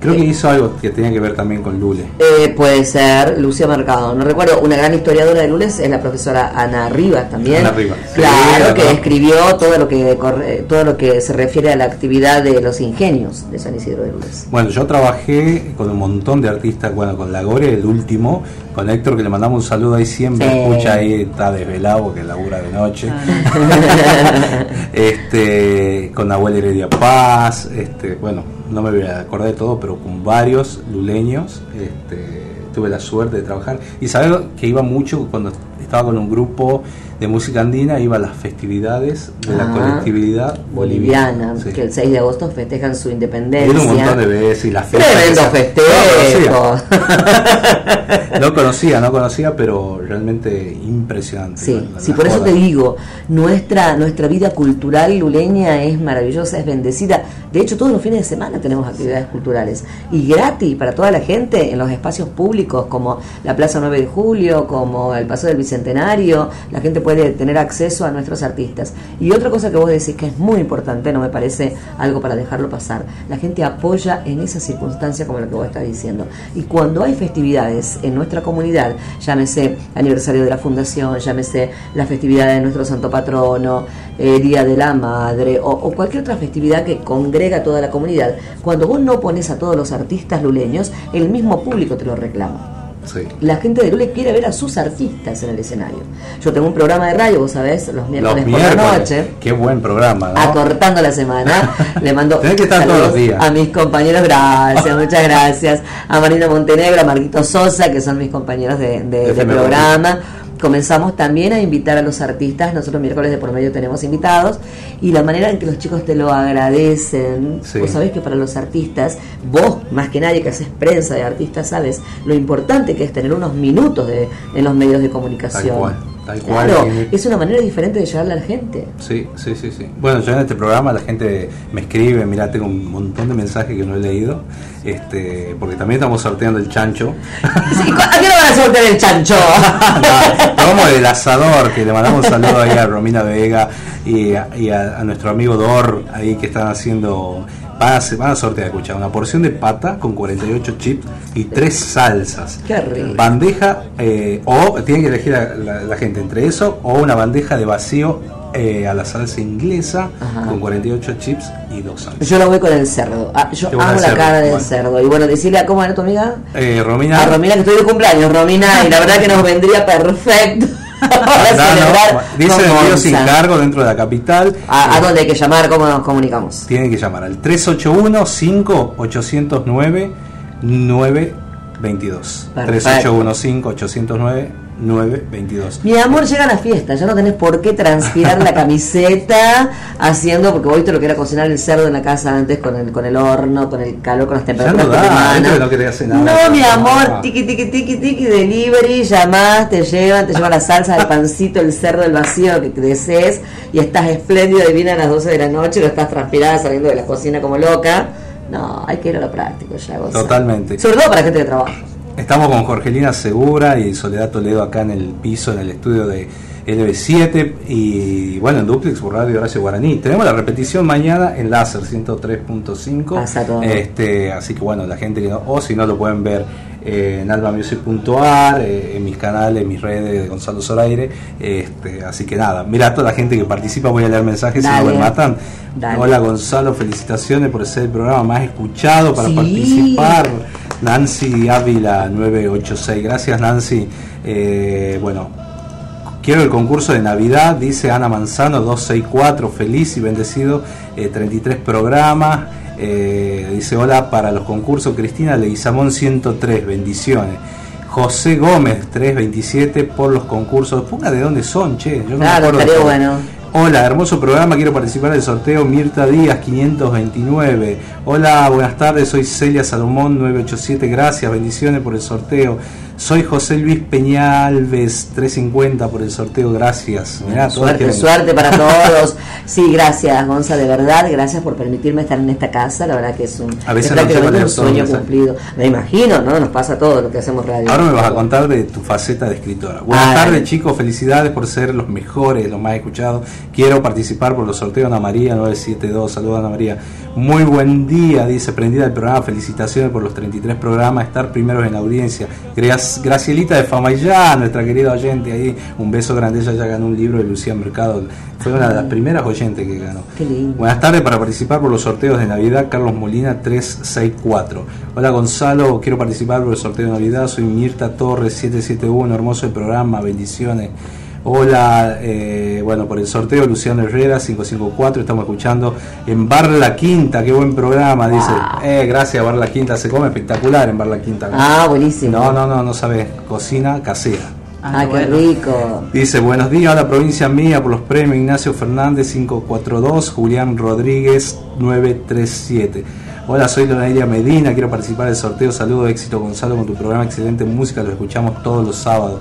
Creo que hizo algo que tenía que ver también con Lule. Eh, puede ser Lucia Mercado, no recuerdo, una gran historiadora de Lules es la profesora Ana Rivas también. Ana Rivas, Claro, la que escribió todo lo que corre- todo lo que se refiere a la actividad de los ingenios de San Isidro de Lules. Bueno, yo trabajé con un montón de artistas, bueno, con La Gore, el último, con Héctor, que le mandamos un saludo ahí siempre, Sí. escucha ahí, está desvelado porque labura de noche. Ah. este, con Nahuel Heredia Paz, este, bueno, no me voy a acordar de todo, pero con varios luleños, este, tuve la suerte de trabajar. Y sabes que iba mucho cuando estaba con un grupo de música andina, iba a las festividades de la Ah, colectividad boliviana. Sí. que el 6 de agosto festejan su independencia. ido un montón de veces y las fiestas Tremendo festejo. No conocía. No conocía, no conocía, pero realmente impresionante. Sí, La- la- sí, por eso te digo, nuestra, nuestra vida cultural luleña es maravillosa, es bendecida. De hecho, todos los fines de semana tenemos actividades culturales y gratis para toda la gente en los espacios públicos como la Plaza 9 de Julio, como el Paso del Bicentenario. La gente puede tener acceso a nuestros artistas. Y otra cosa que vos decís que es muy importante, no me parece algo para dejarlo pasar, la gente apoya en esa circunstancia como lo que vos estás diciendo. Y cuando hay festividades en nuestra comunidad, llámese aniversario de la fundación, llámese la festividad de nuestro santo patrono, eh, Día de la Madre o, o cualquier otra festividad que congrega a toda la comunidad, cuando vos no pones a todos los artistas luleños, el mismo público te lo reclama. Sí. La gente de Lule quiere ver a sus artistas en el escenario. Yo tengo un programa de radio, vos sabés, los miércoles, Los por la noche Qué buen programa, ¿no? acortando la semana. Le mando que estar todos los días. a mis compañeros, gracias, muchas gracias. A Marina Montenegro, a Marquito Sosa, que son mis compañeros de, de- de FM programa. Comenzamos también a invitar a los artistas, nosotros miércoles de por medio tenemos invitados, y la manera en que los chicos te lo agradecen, Sí. vos sabés que para los artistas, vos más que nadie que haces prensa de artistas, sabes lo importante que es tener unos minutos de, en los medios de comunicación. Tal cual. Claro, es una manera diferente de llegarle a la gente. Sí, sí, sí, sí. Bueno, yo en este programa la gente me escribe, mira, tengo un montón de mensajes que no he leído, este, porque también estamos sorteando el chancho. Sí, ¿A qué no van a sortear el chancho? Como el asador, que le mandamos un saludo ahí a Romina Vega y, a, y a- a nuestro amigo Dor, ahí que están haciendo, van a, van a sortear, escucha, una porción de pata con 48 chips y tres salsas. Qué rico. Bandeja, eh, o tiene que elegir la, la- la gente entre eso, o una bandeja de vacío eh, a la salsa inglesa Ajá. con 48 chips y dos salsas. Yo lo voy con el cerdo. Ah, yo amo la cerdo, cara del bueno. cerdo. Y bueno, decirle a cómo era tu amiga. Eh, Romina, A Romina que estoy de cumpleaños, Romina, y la verdad que nos vendría perfecto para no, celebrar. No. Dice de Río sin cargo dentro de la capital. ¿A, a eh, dónde hay que llamar? ¿Cómo nos comunicamos? Tienen que llamar al 381-5809-922. 3815-809. 922. Mi amor, llega la fiesta, ya no tenés por qué transpirar la camiseta haciendo, porque vos te lo que era cocinar el cerdo en la casa antes con el, con el horno, con el calor, con las temperaturas. Ya no, da, no, no mi amor, tiki tiki tiki tiki delivery, llamás, te llevan, te llevan la salsa, el pancito, el cerdo, el vacío que desees y estás espléndida, divina a las 12 de la noche, lo estás transpirada saliendo de la cocina como loca. No, hay que ir a lo práctico ya. Goza. Totalmente. Sobre todo para gente de trabajo. Estamos con Jorgelina Segura y Soledad Toledo acá en el piso, en el estudio de LB7 y bueno, en Duplex por Radio Horacio Guaraní. Tenemos la repetición mañana en Láser 103.5. Pasa todo. Este, así que bueno, la gente que no, o si no lo pueden ver eh, en albamusic.ar, eh, en mis canales, en mis redes de Gonzalo Zoraire. Este, así que nada, mira a toda la gente que participa, voy a leer mensajes si no me matan. Dale. Hola Gonzalo, felicitaciones por ser el programa más escuchado para Sí. participar. Nancy Ávila 986, gracias Nancy. Eh, bueno, quiero el concurso de Navidad, dice Ana Manzano 264, feliz y bendecido, eh, 33 programas. Eh, dice hola para los concursos, Cristina Leguizamón 103, bendiciones. José Gómez 327 por los concursos. Ponga de dónde son, che. Yo no me Claro, acuerdo estaría bueno. Hola, hermoso programa, quiero participar del sorteo Mirta Díaz 529. Hola, buenas tardes, soy Celia Salomón 987, gracias, bendiciones por el sorteo. Soy José Luis Peñalves 350 por el sorteo, gracias. Mirá, Suerte, suerte para todos. Sí, gracias, Gonza, de verdad. Gracias por permitirme estar en esta casa. La verdad que es un, A veces no sueño cumplido. Me imagino, ¿no? Nos pasa todo lo que hacemos radio. Ahora me vas a contar de tu faceta de escritora. Buenas Ay. tardes chicos, felicidades por ser los mejores, los más escuchados. Quiero participar por los sorteos Ana María 972. Saludos Ana María. Muy buen día, dice prendida el programa. Felicitaciones por los 33 programas, estar primeros en audiencia. Gracielita de Famayá, nuestra querida oyente ahí. Un beso grande, ella ya ganó un libro de Lucía Mercado. Fue una de las primeras oyentes que ganó. Qué lindo. Buenas tardes para participar por los sorteos de Navidad, Carlos Molina 364. Hola Gonzalo, quiero participar por el sorteo de Navidad, soy Mirta Torres 771, hermoso el programa, bendiciones. Hola, eh, bueno, por el sorteo Luciano Herrera 554, estamos escuchando en Bar La Quinta, qué buen programa, dice. Eh, gracias Bar La Quinta, se come espectacular en Bar La Quinta. Ah, buenísimo. No, no, no, no sabes, cocina casera. Ah, qué rico. Dice, buenos días a la provincia mía por los premios Ignacio Fernández 542, Julián Rodríguez 937. Hola, soy Lonaria Medina, quiero participar del sorteo. Saludos, éxito Gonzalo con tu programa, excelente música, lo escuchamos todos los sábados.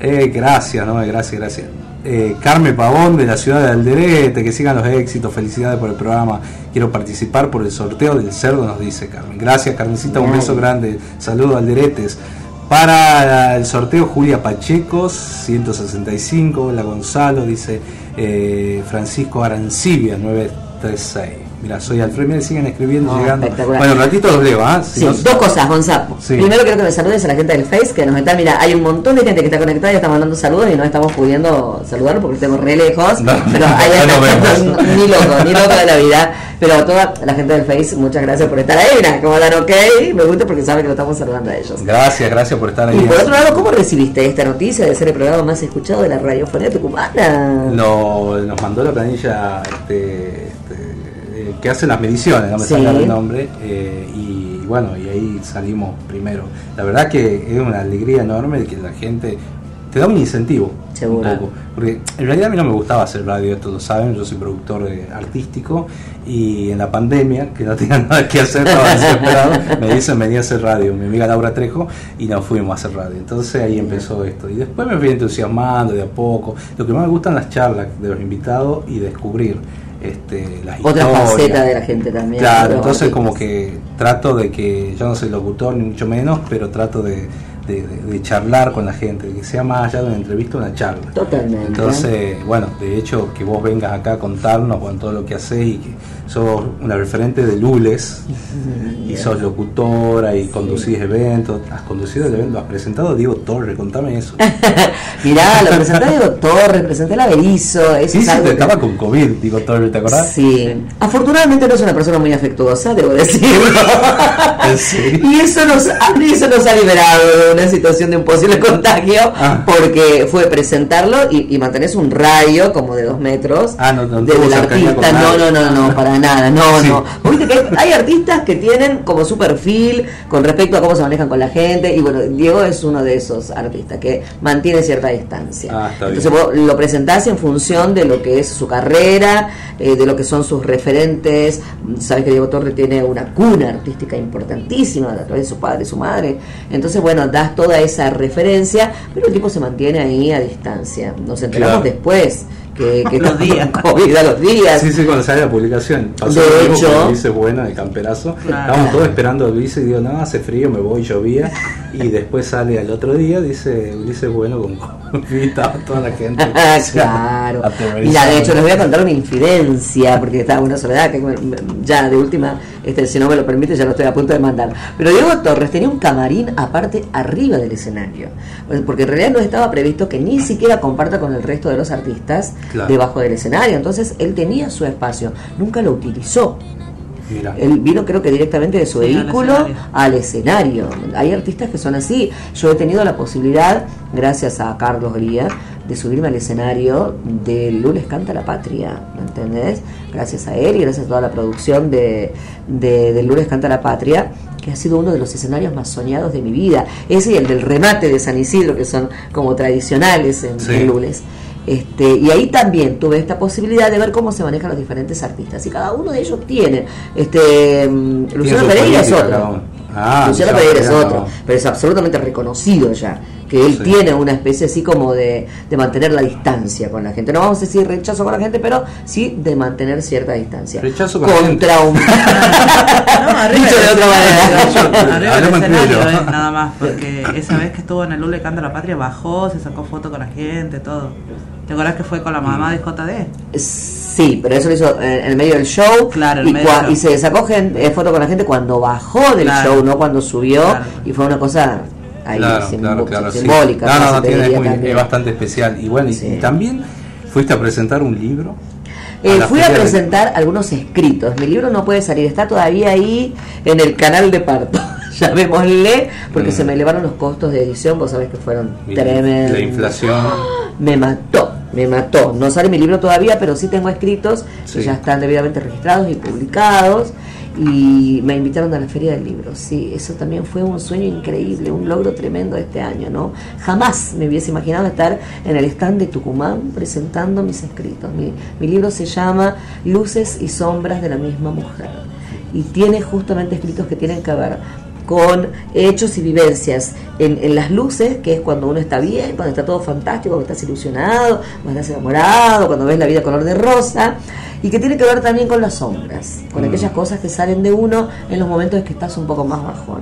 Eh, gracias, no, gracias, gracias. Eh, Carmen Pavón de la ciudad de Alderete, que sigan los éxitos, felicidades por el programa. Quiero participar por el sorteo del cerdo, nos dice Carmen. Gracias, Carmencita, un beso grande. Saludos, Alderetes. Para el sorteo, Julia Pachecos, 165. Hola, Gonzalo, dice eh, Francisco Arancibia, 936. Mira, soy Alfredo, mira, siguen escribiendo, No, llegando. espectacular. Bueno, un ratito los leo, ¿ah? Si Sí, no- dos cosas, Gonzalo. Sí. Primero quiero que me saludes a la gente del Face que nos está, mira, hay un montón de gente que está conectada y está mandando saludos y no estamos pudiendo saludar porque estamos re lejos. No, pero no, ahí no ni loco, ni loco de la vida. Pero a toda la gente del Face, muchas gracias por estar ahí. Mira, como dan ok, me gusta porque saben que lo estamos saludando a ellos. Gracias, gracias por estar ahí. Y por otro lado, ¿cómo recibiste esta noticia de ser el programa más escuchado de la radiofonía tucumana? Lo- nos mandó la planilla este, eh, que hace las mediciones, no me Sí. sale el nombre, eh, y bueno, y ahí salimos primero. La verdad que es una alegría enorme de que la gente te da un incentivo. Seguro. Un poco. Porque en realidad a mí no me gustaba hacer radio, esto lo saben, yo soy productor eh, artístico y en la pandemia, que no tenía nada que hacer, estaba desesperado, me dicen venía a hacer radio, mi amiga Laura Trejo, y nos fuimos a hacer radio. Entonces ahí empezó esto. Y después me fui entusiasmando de a poco. Lo que más me gustan las charlas de los invitados y descubrir este, las Otra faceta de la gente también. Claro, entonces como que trato de que, yo no soy locutor ni mucho menos, pero trato de, de- charlar con la gente, de que sea más allá de una entrevista, una charla. Totalmente. Entonces, bueno, de hecho que vos vengas acá a contarnos con todo lo que haces y que sos una referente de Lules y sos locutora y conducís eventos, has conducido el evento, has presentado a Diego Torres, contame eso. Mirá, lo presenté a Diego Torres, presenté a la Berizo. Eso Sí, es sí, algo te que- estaba con COVID, Diego Torres, ¿te acordás? Sí. Afortunadamente no es una persona muy afectuosa, debo decirlo. ¿En serio? Y eso nos, ha- eso nos ha liberado una situación de un posible contagio, Ah. porque fue presentarlo y, y mantenés un radio como de dos metros Ah, no, artista. No, no, no, no, para nada, no, Sí. no. Viste que hay, artistas que tienen como su perfil con respecto a cómo se manejan con la gente, y bueno, Diego es uno de esos artistas que mantiene cierta distancia. Ah, está bien. Entonces vos lo presentás en función de lo que es su carrera, eh, de lo que son sus referentes. Sabes que Diego Torre tiene una cuna artística importantísima a través de su padre y su madre. Entonces, bueno, das toda esa referencia, pero el tipo se mantiene ahí a distancia. Nos enteramos Claro. después que, que Los días. COVID a los días. Sí, sí, cuando sale la publicación. Pasó De hecho- con Ulises Bueno, el camperazo. Claro. Estábamos todos esperando a Ulises y digo, no, hace frío, me voy, llovía. Y después sale al otro día, dice Ulises Bueno con COVID, estaba toda la gente. Ah, claro. Mira, de hecho les voy a contar una infidencia, porque estaba una soledad que me- me- ya de última, este, si no me lo permite, ya lo estoy a punto de mandar. Pero Diego Torres tenía un camarín aparte arriba del escenario, porque en realidad no estaba previsto que ni siquiera comparta con el resto de los artistas Claro. debajo del escenario. Entonces él tenía su espacio, nunca lo utilizó. Mira. Él vino creo que directamente de su Sí, al vehículo escenario. al escenario. Hay artistas que son así. Yo he tenido la posibilidad, gracias a Carlos Gría, de subirme al escenario de Lules Canta la Patria, ¿me entendés? Gracias a él y gracias a toda la producción de, de, de Lules Canta la Patria que ha sido uno de los escenarios más soñados de mi vida. Ese y el del remate de San Isidro, que son como tradicionales en, Sí. en Lules. Este, y ahí también tuve esta posibilidad de ver cómo se manejan los diferentes artistas. Y cada uno de ellos tiene. Este, mm, Luciano su Pereira es otro. Ah, Luciano Luciano Pereira es otro. Pero es absolutamente reconocido ya. Que él Sí. tiene una especie así como de, de mantener la distancia con la gente. No vamos a decir rechazo con la gente, pero sí de mantener cierta distancia. Rechazo con la Contra un. No, arriba Dicho de otra manera. Arriba escenario, eh, nada más, porque esa vez que estuvo en el Lule Canta la Patria bajó, se sacó foto con la gente, todo. ¿Te acuerdas que fue con la mamá de JD? Sí, pero eso lo hizo en, en el medio del show. Claro, en y, medio cua- del show. y se sacó gen- eh, foto con la gente cuando bajó del Claro. show, no cuando subió. Claro. Y fue una cosa ahí Claro, claro, claro. sí. simbólica. No, no, casi no, te tiene, es, muy- bastante especial. Y bueno, y- Sí. y también fuiste a presentar un libro. Eh, fui a de- presentar algunos escritos. Mi libro no puede salir, está todavía ahí en el canal de parto. Llamémosle, porque Mm. se me elevaron los costos de edición, vos sabés que fueron tremendos. La inflación. Me mató, me mató. No sale mi libro todavía, pero sí tengo escritos que Sí. ya están debidamente registrados y publicados. Y me invitaron a la Feria del Libro. Sí, eso también fue un sueño increíble, un logro tremendo este año, ¿no? Jamás me hubiese imaginado estar en el stand de Tucumán presentando mis escritos. Mi, mi libro se llama Luces y Sombras de la misma mujer. Y tiene justamente escritos que tienen que ver con hechos y vivencias en, en las luces, que es cuando uno está bien, cuando está todo fantástico, cuando estás ilusionado, cuando estás enamorado, cuando ves la vida color de rosa, y que tiene que ver también con las sombras, con Mm. aquellas cosas que salen de uno en los momentos en que estás un poco más bajón.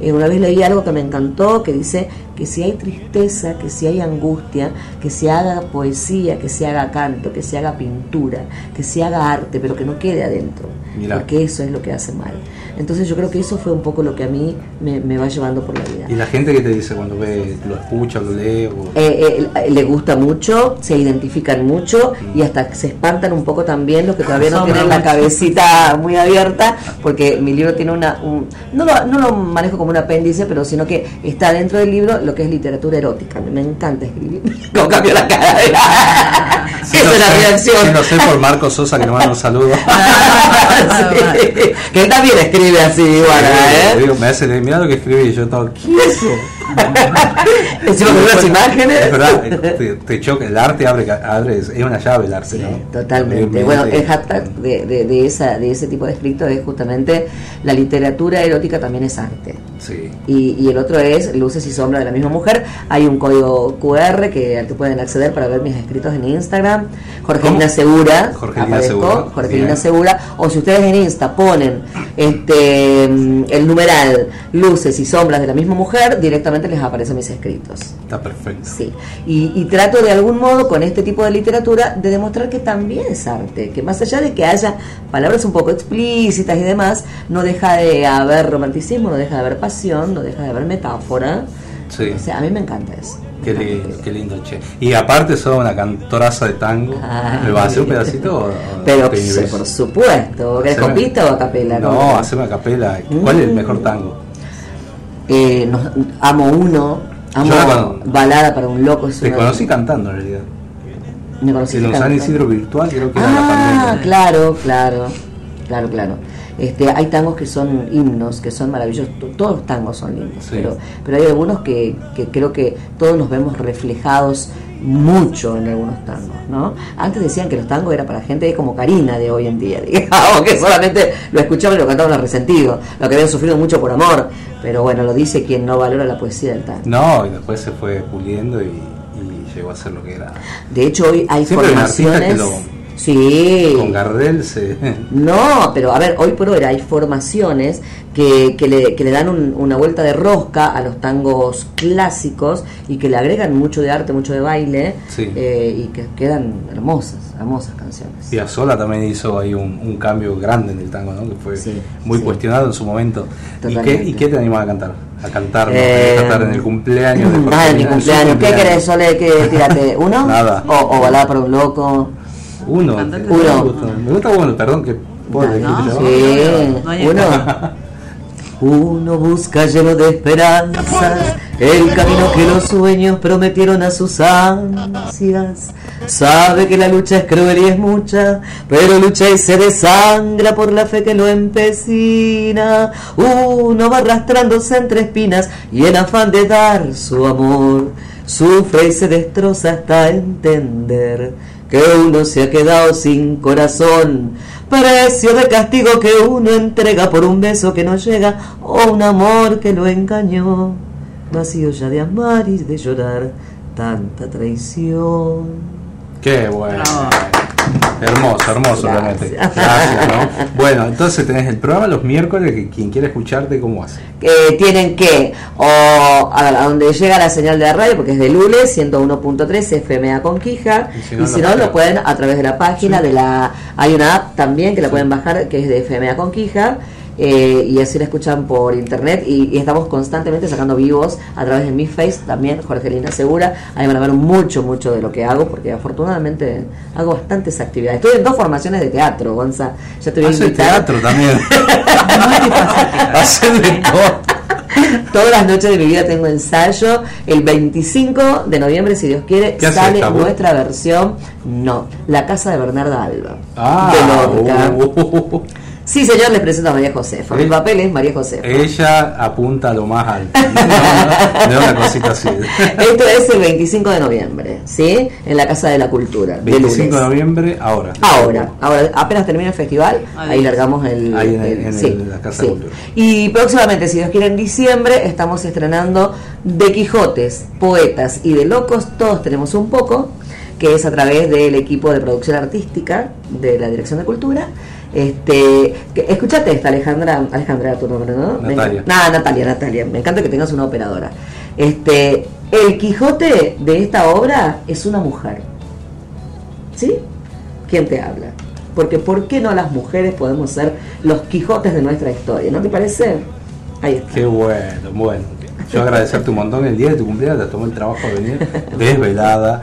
Eh, una vez leí algo que me encantó, que dice que si hay tristeza, que si hay angustia, que se haga poesía, que se haga canto, que se haga pintura, que se haga arte, pero que no quede adentro, Mirá. porque eso es lo que hace mal. Entonces yo creo que eso fue un poco lo que a mí me, me va llevando por la vida. Y la gente que te dice cuando ve, lo escucha, lo lee. o- Eh, eh, le gusta mucho, se identifican mucho y hasta se espantan un poco también los que todavía no Asombra tienen la cabecita muy abierta, porque mi libro tiene una... un- no, lo, no lo manejo como un apéndice, pero sino que está dentro del libro lo que es literatura erótica. Me encanta escribir. Como cambio la cara. Sí, Esa lo es la sé, reacción. sí, lo sé por Marco Sosa que le manda un saludo. Sí. Que él también escribe así, igual, ¿eh? digo, me hace mira lo que escribí yo todo, ¿qué es eso? Encima con unas imágenes. Es verdad, te, te choca, el arte abre, abre es una llave el arte, ¿no? Totalmente. Bueno, el hashtag de, de, de esa, de ese tipo de escrito es justamente la literatura erótica también es arte. Sí. Y, y el otro es Luces y Sombras de la misma mujer. Hay un código QR que, al que pueden acceder para ver mis escritos en Instagram. Jorgelina. Segura. Jorgelina aparezco, Segura, Jorgelina bien. Segura. O si ustedes en Insta ponen este mm, el numeral Luces y Sombras de la misma mujer, directamente les aparecen mis escritos. Está perfecto. Sí, y, y trato de algún modo con este tipo de literatura de demostrar que también es arte, que más allá de que haya palabras un poco explícitas y demás, no deja de haber romanticismo, no deja de haber pasión, no deja de haber metáfora. Sí. O sea, a mí me encanta eso. Qué lindo, qué lindo, che. Y aparte sos una cantoraza de tango. Ay. ¿Me vas a hacer un pedacito? o- Pero sí, por supuesto, ¿querés con Haceme- pista o a capela? No, haceme a capela. ¿Cuál es el mejor tango? Eh, nos- amo uno, amo balada para un loco. Te conocí cantando en realidad. me conocí En los San. Isidro Virtual creo que era la Ah, pandemia. claro, claro, claro, claro. Este, hay tangos que son himnos, que son maravillosos. Todos los tangos son lindos, Sí. pero, pero hay algunos que, que creo que todos nos vemos reflejados mucho en algunos tangos, ¿no? Antes decían que los tangos era para gente como Karina de hoy en día, digamos, que solamente lo escuchaban y lo cantaban a resentido, lo que habían sufrido mucho por amor, pero bueno, lo dice quien no valora la poesía del tango. No, y después se fue puliendo y, y llegó a ser lo que era. De hecho, hoy hay Siempre hay formaciones... lo- Sí. Con Gardel se. No, pero a ver, hoy por hoy hay formaciones que, que, le, que le dan un- una vuelta de rosca a los tangos clásicos y que le agregan mucho de arte, mucho de baile Sí. eh, y que quedan hermosas, hermosas canciones. Y Sola también hizo ahí un, un cambio grande en el tango, ¿no? Que fue muy sí. cuestionado en su momento. ¿Y qué, Totalmente. ¿Y qué te animaba a cantar? A cantar. Eh, a cantar en el cumpleaños de Ah, en mi cumpleaños. ¿Qué querés, Sole? ¿Qué tírate? ¿Uno? Nada. O, o balada para un loco. Uno. Uno. Me gusta, bueno, perdón, que uno. Uno busca lleno de esperanzas el camino que los sueños prometieron a sus ansias. Sabe que la lucha es cruel y es mucha, pero lucha y se desangra por la fe que lo empecina. Uno va arrastrándose entre espinas y en afán de dar su amor, sufre y se destroza hasta entender que uno se ha quedado sin corazón. Precio de castigo que uno entrega por un beso que no llega o un amor que lo engañó. Vacío ya de amar y de llorar tanta traición. Qué bueno. Hermoso, hermoso realmente. Gracias, ¿no? Bueno, entonces tenés el programa los miércoles que quien quiera escucharte, ¿cómo hace? que tienen que o a, a donde llega la señal de la radio porque es de Lules 101.3 FMA Conquija Y si y no, si la no lo pueden a través de la página de la hay una app también que la pueden bajar que es de FMA Conquija eh, y así la escuchan por internet y, y estamos constantemente sacando vivos a través de mi face también Jorgelina Segura ahí van a ver mucho mucho de lo que hago porque afortunadamente hago bastantes actividades estoy en dos formaciones de teatro Gonza ya te voy a invitar teatro también. De todo. Todas las noches de mi vida tengo ensayo. El 25 de noviembre, si Dios quiere, ¿Qué haces, sale nuestra versión. No, La Casa de Bernarda Alba. Ah, de Lorca. uh, Sí, señor, les presento a María Josefa. Mi Eh, papel es María Josefa. ella apunta a lo más alto. No, una cosita así. Esto es el 25 de noviembre, ¿sí? En la Casa de la Cultura. de 25 de noviembre, ahora. Ahora, ahora apenas termina el festival, Ahí. ahí largamos el, Ahí en el- el- en sí, el- la Casa sí. de Cultura. Y próximamente, si Dios quiere, en diciembre estamos estrenando de Quijotes, poetas y de locos, todos tenemos un poco, que es a través del equipo de producción artística de la Dirección de Cultura. Este, que- escuchate esta, Alejandra, Alejandra, tu nombre, ¿no? Natalia. Nah, Natalia, Natalia. Me encanta que tengas una operadora. Este, el Quijote de esta obra es una mujer. ¿Sí? ¿Quién te habla? Porque ¿por qué no las mujeres podemos ser los Quijotes de nuestra historia? ¿No te parece? Ahí está. Qué bueno, bueno. Yo agradecerte un montón el día de tu cumpleaños, te tomó el trabajo de venir desvelada.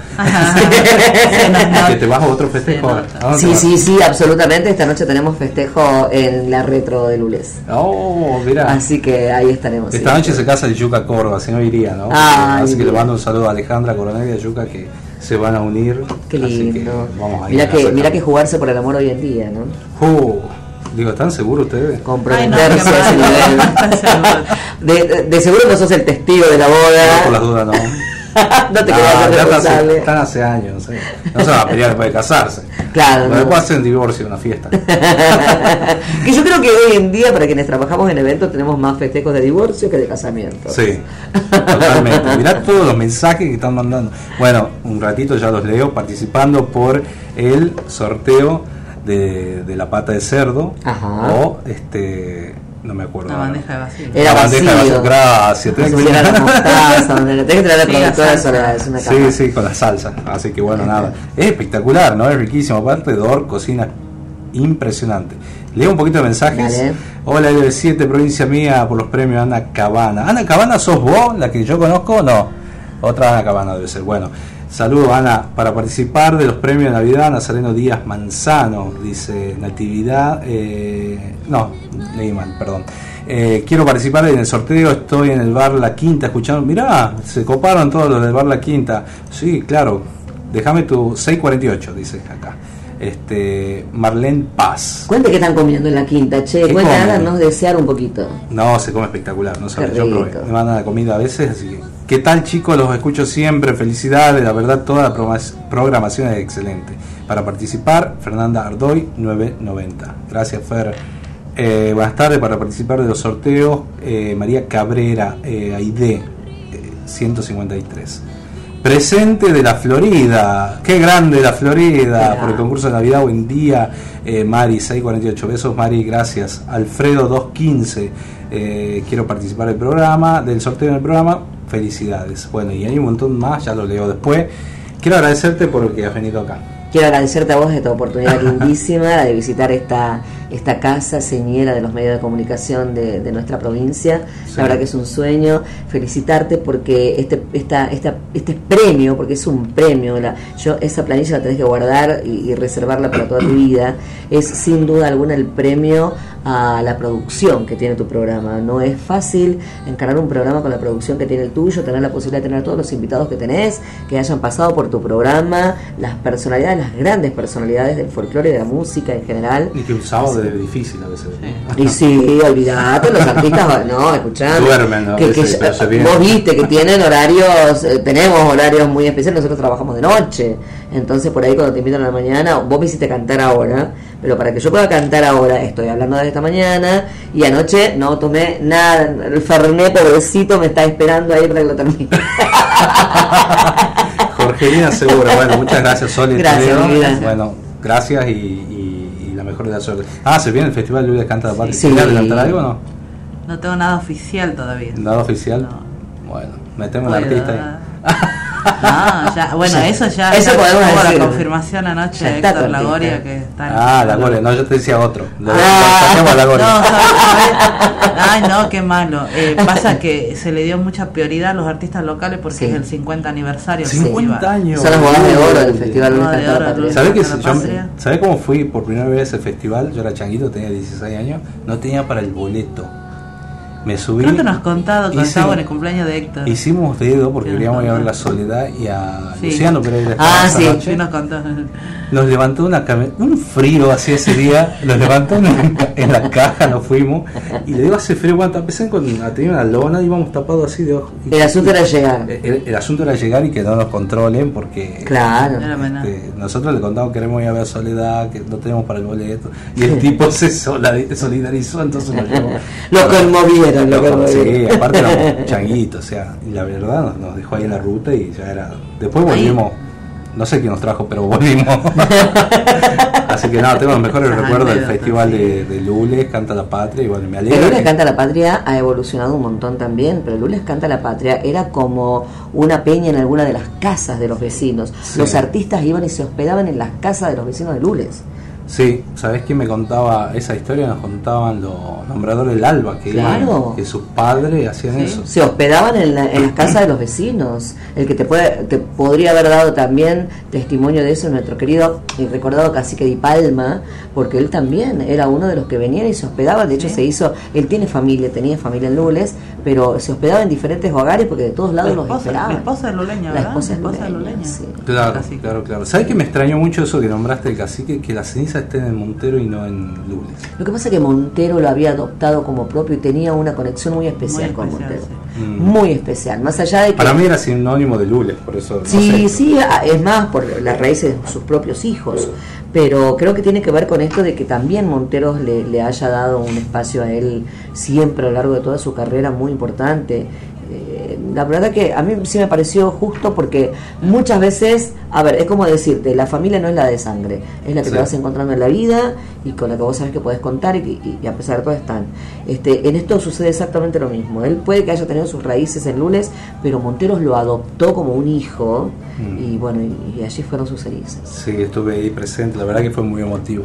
que te vas a otro festejo ahora. ¿A dónde Sí, sí, sí, absolutamente. Esta noche tenemos festejo en la retro de Lules. Oh, mira. Así que ahí estaremos. Esta sí. noche se casa el Yuca Córdoba, si no iría, ¿no? Ay, Así que le mando un saludo a Alejandra Coronel y a Yuca que se van a unir. Qué Así que lindo. vamos a ir Mira que, mira que jugarse por el amor hoy en día, ¿no? Uh, digo, ¿están seguros ustedes? Comprometerse Ay, no, a ese qué nivel. mal. De, de- de seguro no sos el testigo de la boda. Por las dudas no. no te No, querías hacer está hace- responsable. están hace años. eh. No se van a pelear después de casarse. Claro, Pero no. Después hacen divorcio, una fiesta. que yo creo que hoy en día, para quienes trabajamos en eventos, tenemos más festejos de divorcio que de casamiento. Sí, totalmente. Mirá todos los mensajes que están mandando. Bueno, un ratito ya los leo, participando por el sorteo de, de la pata de cerdo. Ajá. O este. No me acuerdo. Ahora. bandeja de vacío. Era La bandeja de vacío. Gracias. tenés que- la mostaza, tenés traer Sí, la la productora de salsa. Soledad, Sí, sí, con la salsa. Así que bueno, nada. Es espectacular, ¿no? Es riquísimo. Aparte, Dor cocina impresionante. Leo un poquito de mensajes. Dale. Hola, L7, provincia mía, por los premios Ana Cabana. ¿Ana Cabana sos vos, la que yo conozco o no? Otra Ana Cabana debe ser. Bueno, saludo Ana. Para participar de los premios de Navidad, Nazareno Díaz Manzano, dice Natividad. eh, no, leí mal, perdón. Eh, quiero participar en el sorteo, estoy en el bar La Quinta escuchando. Mirá, se coparon todos los del bar La Quinta. Sí, claro. Déjame tu 648, dice acá. Este, Marlene Paz. Cuente qué están comiendo en la quinta, che. ¿Qué Cuente, háganos desear un poquito. No, se come espectacular, no sabes, yo probé. Me mandan la comida a veces, así que. ¿Qué tal chicos? Los escucho siempre, felicidades, la verdad toda la programa- programación es excelente. Para participar, Fernanda Ardoy 990. Gracias Fer. Eh, buenas tardes, para participar de los sorteos, eh, María Cabrera, eh, Aide, eh, 153. Presente de la Florida, qué grande la Florida, por el concurso de Navidad, buen día, Mari 648, besos Mari, gracias. Alfredo 215, eh, quiero participar del programa, del sorteo del programa, felicidades. Bueno, y hay un montón más, ya lo leo después. Quiero agradecerte porque has venido acá. Quiero agradecerte a vos esta oportunidad lindísima la de visitar esta, esta casa señera de los medios de comunicación de, de nuestra provincia. Sí. La verdad que es un sueño. Felicitarte porque este, esta, esta, este premio, porque es un premio, la, yo esa planilla la tenés que guardar y, y reservarla para toda tu vida. Es sin duda alguna el premio a la producción que tiene tu programa. No es fácil encarar un programa con la producción que tiene el tuyo, tener la posibilidad de tener a todos los invitados que tenés, que hayan pasado por tu programa, las personalidades, las grandes personalidades del folclore y de la música en general. Y que un sábado es difícil a veces. Y sí, olvidate, los artistas, no, escuchame. Duermen, ¿no? que, vos viste que tienen horarios, eh, tenemos horarios muy especiales, nosotros trabajamos de noche. Entonces, por ahí cuando te invitan a la mañana, vos me hiciste cantar ahora, pero para que yo pueda cantar ahora, estoy hablando de esta mañana, y anoche no tomé nada, el Fernet, pobrecito, me está esperando ahí para que lo termine. Jorgelina Segura, bueno, muchas gracias Sol. y Gracias, Toledo. mi vida. Bueno, gracias y, y- y la mejor de la suerte. Ah, se viene el Festival Luis Canta la Patria. Sí. ¿Quieres adelantar algo o no? No tengo nada oficial todavía. ¿Nada oficial? No. Bueno, metemos Puedo, artista ahí. No, ya, bueno, eso ya, Eso ya podemos decir. la confirmación anoche de Héctor. Lagoria que está en Ah, la Gore, no, yo te decía otro. Ah. No, ¿sabes? ¿sabes? Ay, no, qué malo. Eh, pasa que se le dio mucha prioridad a los artistas locales porque Sí. es el 50 aniversario. del 50 festival. años. Son las bodas de oro del Festival de oro. ¿Sabés que yo-. ¿sabés cómo fui por primera vez al festival? Yo era changuito, tenía 16 años, no tenía para el boleto. Me subí. Creo que nos has contado hice- estaba en el cumpleaños de Héctor. Hicimos dedo porque queríamos ir a ver la Soledad y a Sí. Luciano Pereira. Ah, esa sí. noche. Sí, nos contó. Nos levantó una un frío así ese día, nos levantó en la, en la caja, nos fuimos y le digo hace frío, cuando empecé con a tener una lona íbamos tapados así de ojos. El asunto era llegar. el, el asunto era llegar y que no nos controlen porque Claro. Este, nosotros le contamos que queremos ir a ver Soledad, que no tenemos para el boleto y el tipo se solidarizó, entonces nos llevó. Lo conmovieron, Sí, aparte éramos changuitos, o sea, y la verdad nos, dejó ahí en la ruta y ya era. Después Ahí. volvimos, no sé quién nos trajo, pero volvimos. Así que nada, tengo los mejores recuerdos del festival de, de Lules, Canta la Patria, y bueno, me El alegra. Lules que- Canta la Patria ha evolucionado un montón también, pero el Lules Canta la Patria era como una peña en alguna de las casas de los vecinos. Sí. Los artistas iban y se hospedaban en las casas de los vecinos de Lules. Sí, ¿sabés quién me contaba esa historia? Nos contaban los nombradores del Alba, que, Claro. que sus padres hacían Sí. eso. Se hospedaban en, la- en las casas de los vecinos. El que te, puede, te podría haber dado también testimonio de eso es nuestro querido y recordado cacique Di Palma, porque él también era uno de los que venían y se hospedaban. De hecho, Sí. se hizo, él tiene familia, tenía familia en Lules, pero se hospedaba en diferentes hogares porque de todos lados La los esperaban. la esposa de Luleña, La ¿verdad? esposa de Luleña, sí. Claro, claro, claro. ¿Sabes que me extrañó mucho eso que nombraste el cacique? Que la ceniza estén en Montero y no en Lules. Lo que pasa es que Montero lo había adoptado como propio y tenía una conexión muy especial Muy con Montero. Mm. Muy especial. Más allá de que. Para mí era sinónimo de Lules, por eso. no Sí, sé. sí, es más por las raíces de sus propios hijos. Pero creo que tiene que ver con esto de que también Monteros le, le haya dado un espacio a él siempre a lo largo de toda su carrera muy importante. Eh, la verdad que a mí sí me pareció justo porque muchas veces, a ver, es como decirte, la familia no es la de sangre, es la que Sí. te vas encontrando en la vida y con la que vos sabes que podés contar y, y- y a pesar de todo están. Este, en esto sucede exactamente lo mismo. Él puede que haya tenido sus raíces en Lules, pero Monteros lo adoptó como un hijo Mm. y bueno, y, y allí fueron sus cenizas. Sí, estuve ahí presente, la verdad que fue muy emotivo.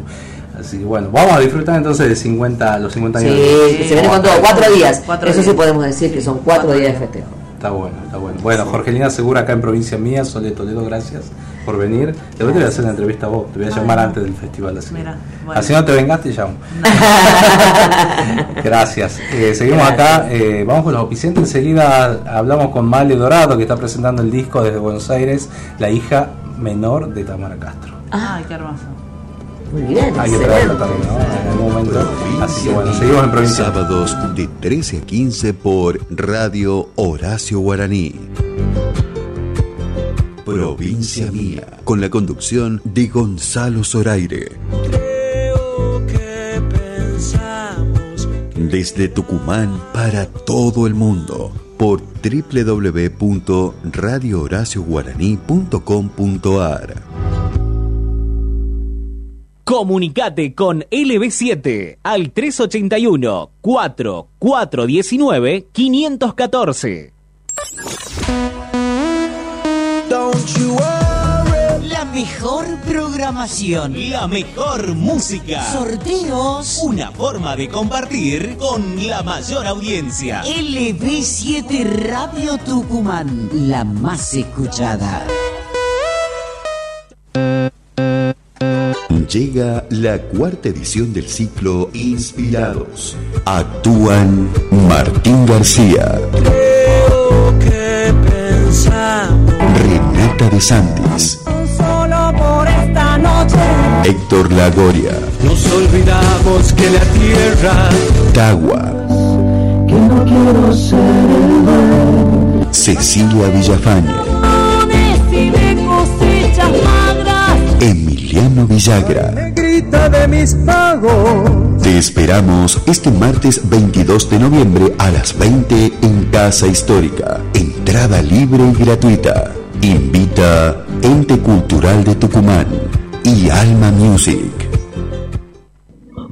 Así que bueno, vamos a disfrutar entonces de 50, los 50 Sí, años. que se viene con todo, cuatro días. Cuatro Eso sí podemos decir que son cuatro, Cuatro días de festejo. Está bueno, está bueno. Bueno, Jorgelina Segura acá en provincia mía, Sole Toledo, gracias por venir. Después te voy a hacer una entrevista a vos, te voy a llamar antes del festival. Así, Mira, bueno. así no te vengas, te llamo. Gracias. Eh, seguimos acá, eh, vamos con los oficiantes. Enseguida hablamos con Male Dorado, que está presentando el disco desde Buenos Aires, la hija menor de Tamara Castro. Ay, qué hermoso. Muy bien, Hay que excelente. también, ¿no? En algún momento. Así que bueno, seguimos en provincia. Sábados de 13 a 15 por Radio Horacio Guaraní. Provincia Mía, con la conducción de Gonzalo Zoraire. Desde Tucumán para todo el mundo por www.radiohoracioguaraní.com.ar Comunicate con LB7 al 381 4419 514. La mejor programación. La mejor música. Sorteos. Una forma de compartir con la mayor audiencia. LB7 Radio Tucumán. La más escuchada. Llega la cuarta edición del ciclo Inspirados. Actúan Martín García, Renata de Santis, Solo por esta noche. Héctor Lagoria, Nos olvidamos que la tierra Tagua, Cecilia Villafañe, y de cosechas magras. Emiliano Villagra. grita de mis pagos. Te esperamos este martes 22 de noviembre a las 20 en Casa Histórica. Entrada libre y gratuita. Invita Ente Cultural de Tucumán y Alma Music.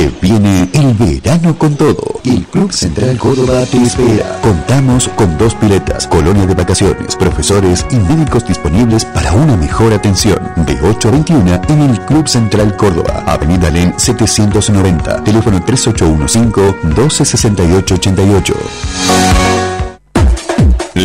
Se viene el verano con todo y el Club Central Córdoba te espera. Contamos con dos piletas, colonia de vacaciones, profesores y médicos disponibles para una mejor atención. De 8 a 21 en el Club Central Córdoba, Avenida Len 790, teléfono 3815-126888.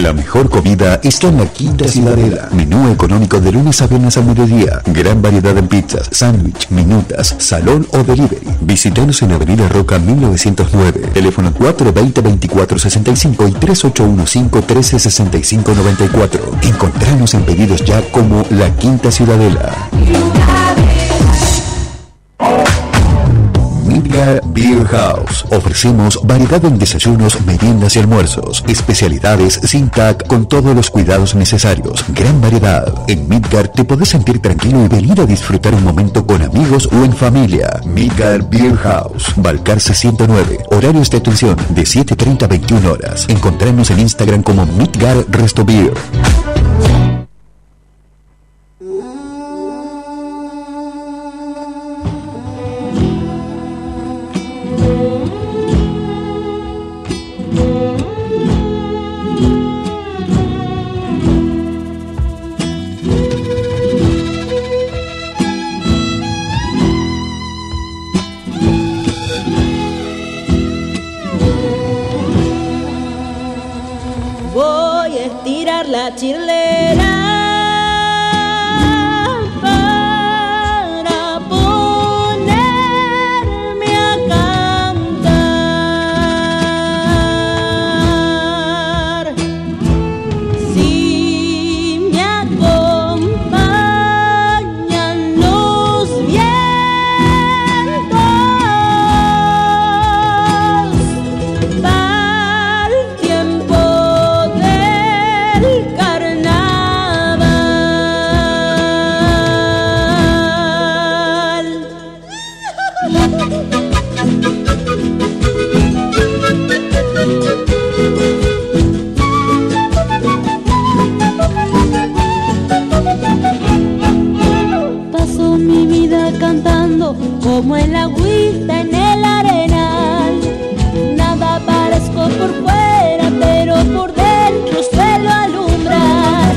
La mejor comida está en la Quinta Ciudadela. Menú económico de lunes a viernes al mediodía. Gran variedad en pizzas, sándwich, minutas, salón o delivery. Visítanos en Avenida Roca 1909. Teléfono 420-2465 y 3815-1365-94. Encontranos en pedidos ya como La Quinta Ciudadela. Midgar Beer House. Ofrecemos variedad en desayunos, meriendas y almuerzos. Especialidades sin TAC con todos los cuidados necesarios. Gran variedad. En Midgar te podés sentir tranquilo y venir a disfrutar un momento con amigos o en familia. Midgar Beer House. Balcarce 109. Horarios de atención de 7.30 a 21 horas. Encontrarnos en Instagram como Midgar Resto Beer. La chirlera como el agüita en el arenal. Nada parezco por fuera, pero por dentro suelo alumbrar.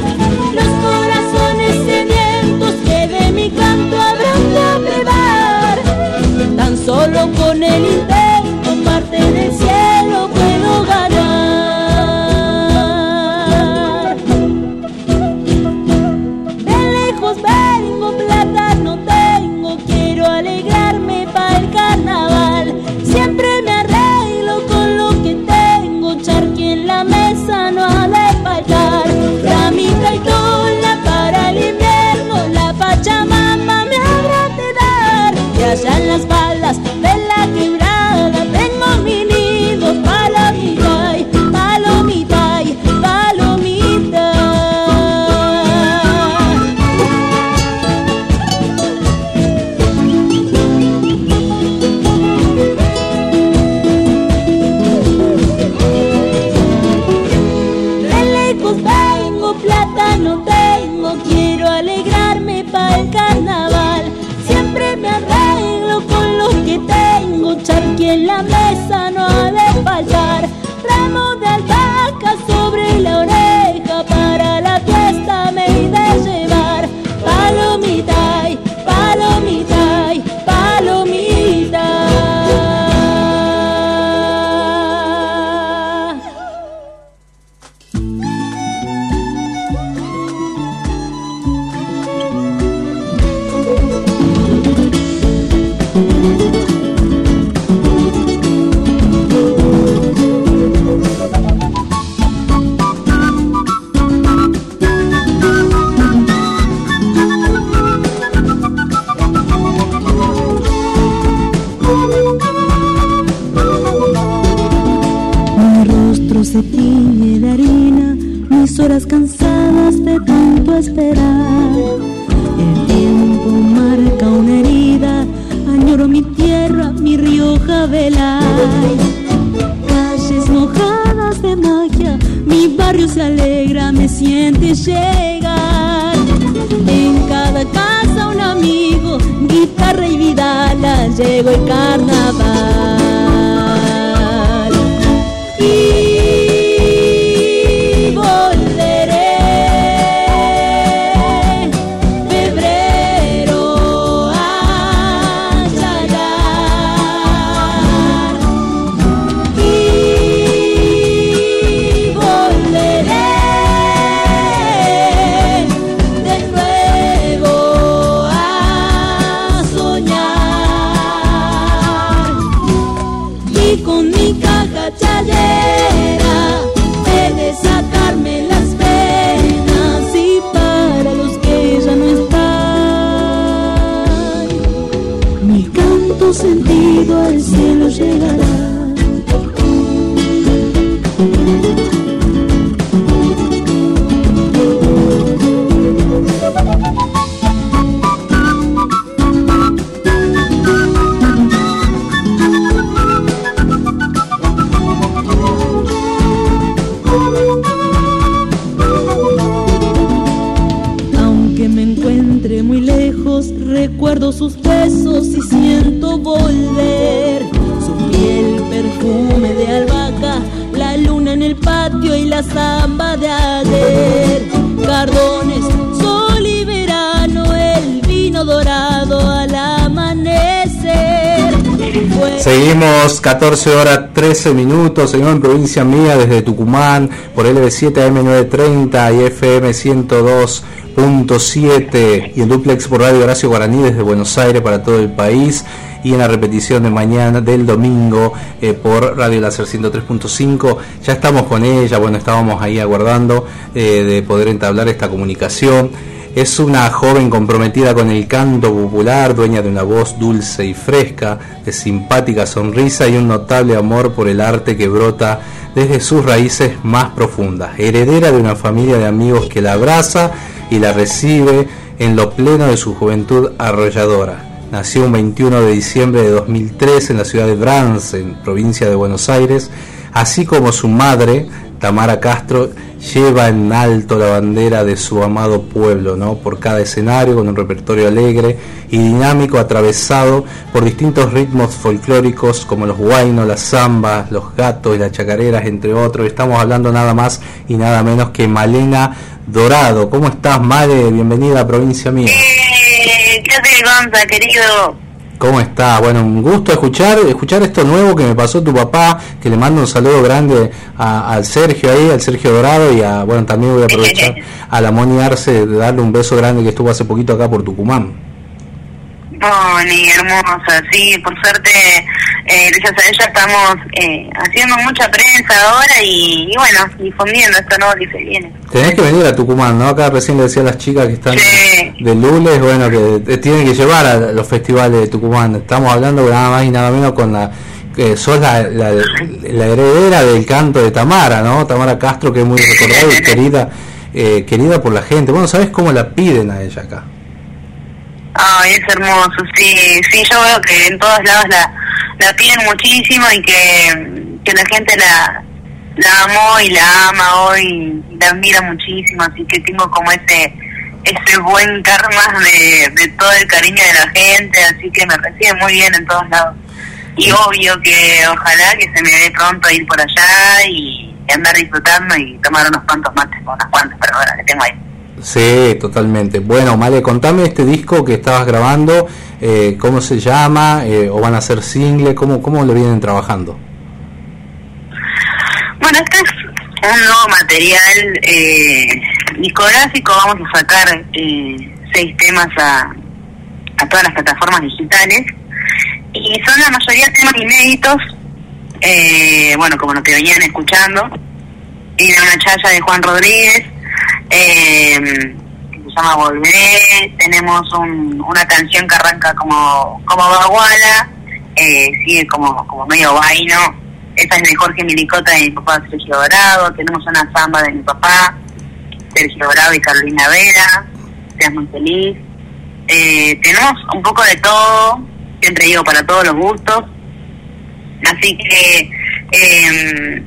Los corazones sedientos que de mi canto habrán de beber. Tan solo con el intento 14 horas 13 minutos, seguimos en provincia mía desde Tucumán por LB7 AM930 y FM 102.7 y en duplex por Radio Horacio Guaraní desde Buenos Aires para todo el país y en la repetición de mañana del domingo eh, por Radio Láser 103.5 ya estamos con ella, bueno estábamos ahí aguardando eh, de poder entablar esta comunicación es una joven comprometida con el canto popular, dueña de una voz dulce y fresca, de simpática sonrisa y un notable amor por el arte que brota desde sus raíces más profundas. Heredera de una familia de amigos que la abraza y la recibe en lo pleno de su juventud arrolladora. Nació un 21 de diciembre de 2003 en la ciudad de Brance, en provincia de Buenos Aires, así como su madre, Tamara Castro, lleva en alto la bandera de su amado pueblo, ¿no? Por cada escenario, con un repertorio alegre y dinámico, atravesado por distintos ritmos folclóricos como los guainos, las zambas, los gatos y las chacareras, entre otros. Estamos hablando nada más y nada menos que Malena Dorado. ¿Cómo estás, Male? Bienvenida a Provincia Mía. Eh, ¿Qué haces, Gonza, querido? ¿Cómo está? Bueno, un gusto escuchar escuchar esto nuevo que me pasó tu papá, que le mando un saludo grande al Sergio ahí, al Sergio Dorado y a, bueno, también voy a aprovechar a la Moni Arce de darle un beso grande que estuvo hace poquito acá por Tucumán. Moni, hermosa, sí, por suerte, eh, gracias a ella estamos eh, haciendo mucha prensa ahora y, y bueno, difundiendo esto nuevo que se viene. Tenés que venir a Tucumán, ¿no? Acá recién le decía a las chicas que están de Lules, bueno, que tienen que llevar a los festivales de Tucumán. Estamos hablando nada más y nada menos con la que sos la, la, la heredera del canto de Tamara, ¿no? Tamara Castro, que es muy recordada y querida, eh, querida por la gente. Bueno, ¿sabes cómo la piden a ella acá? Ay, es hermoso, sí, sí, yo veo que en todos lados la, la piden muchísimo y que, que la gente la, la amó y la ama hoy y la admira muchísimo, así que tengo como ese ese buen karma de, de todo el cariño de la gente, así que me recibe muy bien en todos lados. Y obvio que ojalá que se me dé pronto ir por allá y andar disfrutando y tomar unos cuantos mates con unas cuantas personas que tengo ahí. Sí, totalmente. Bueno, Male, contame este disco que estabas grabando, eh, cómo se llama, eh, o van a ser single, cómo, cómo lo vienen trabajando. Bueno, este es un nuevo material eh, discográfico. Vamos a sacar eh, seis temas a, a todas las plataformas digitales. Y son la mayoría temas inéditos, eh, bueno, como lo que venían escuchando. De una chaya de Juan Rodríguez, eh, se llama Volver. Tenemos un- una canción que arranca como, como Baguala, eh, sigue como, como medio vaino. Esa es de Jorge Milicota de mi papá Sergio Dorado. Tenemos una samba de mi papá, Sergio Dorado y Carolina Vera. Seas muy feliz. Eh, tenemos un poco de todo, siempre digo para todos los gustos. Así que eh,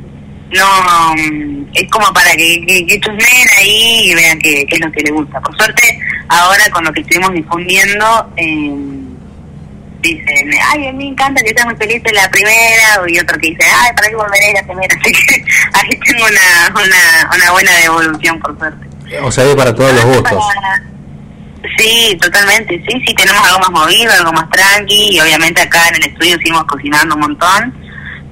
no mm, es como para que, que, que chusmeen ahí y vean qué qué es lo que les gusta. Por suerte, ahora con lo que estuvimos difundiendo, eh, dicen, ay, a mí me encanta que seas muy feliz en la primera, y otro que dice, ay, para qué volveré a la primera. Así que ahí tengo una, una, una buena devolución, por suerte. O sea, para todos los gustos. Para- Sí, totalmente, sí, sí, tenemos algo más movido, algo más tranqui, y obviamente acá en el estudio seguimos cocinando un montón.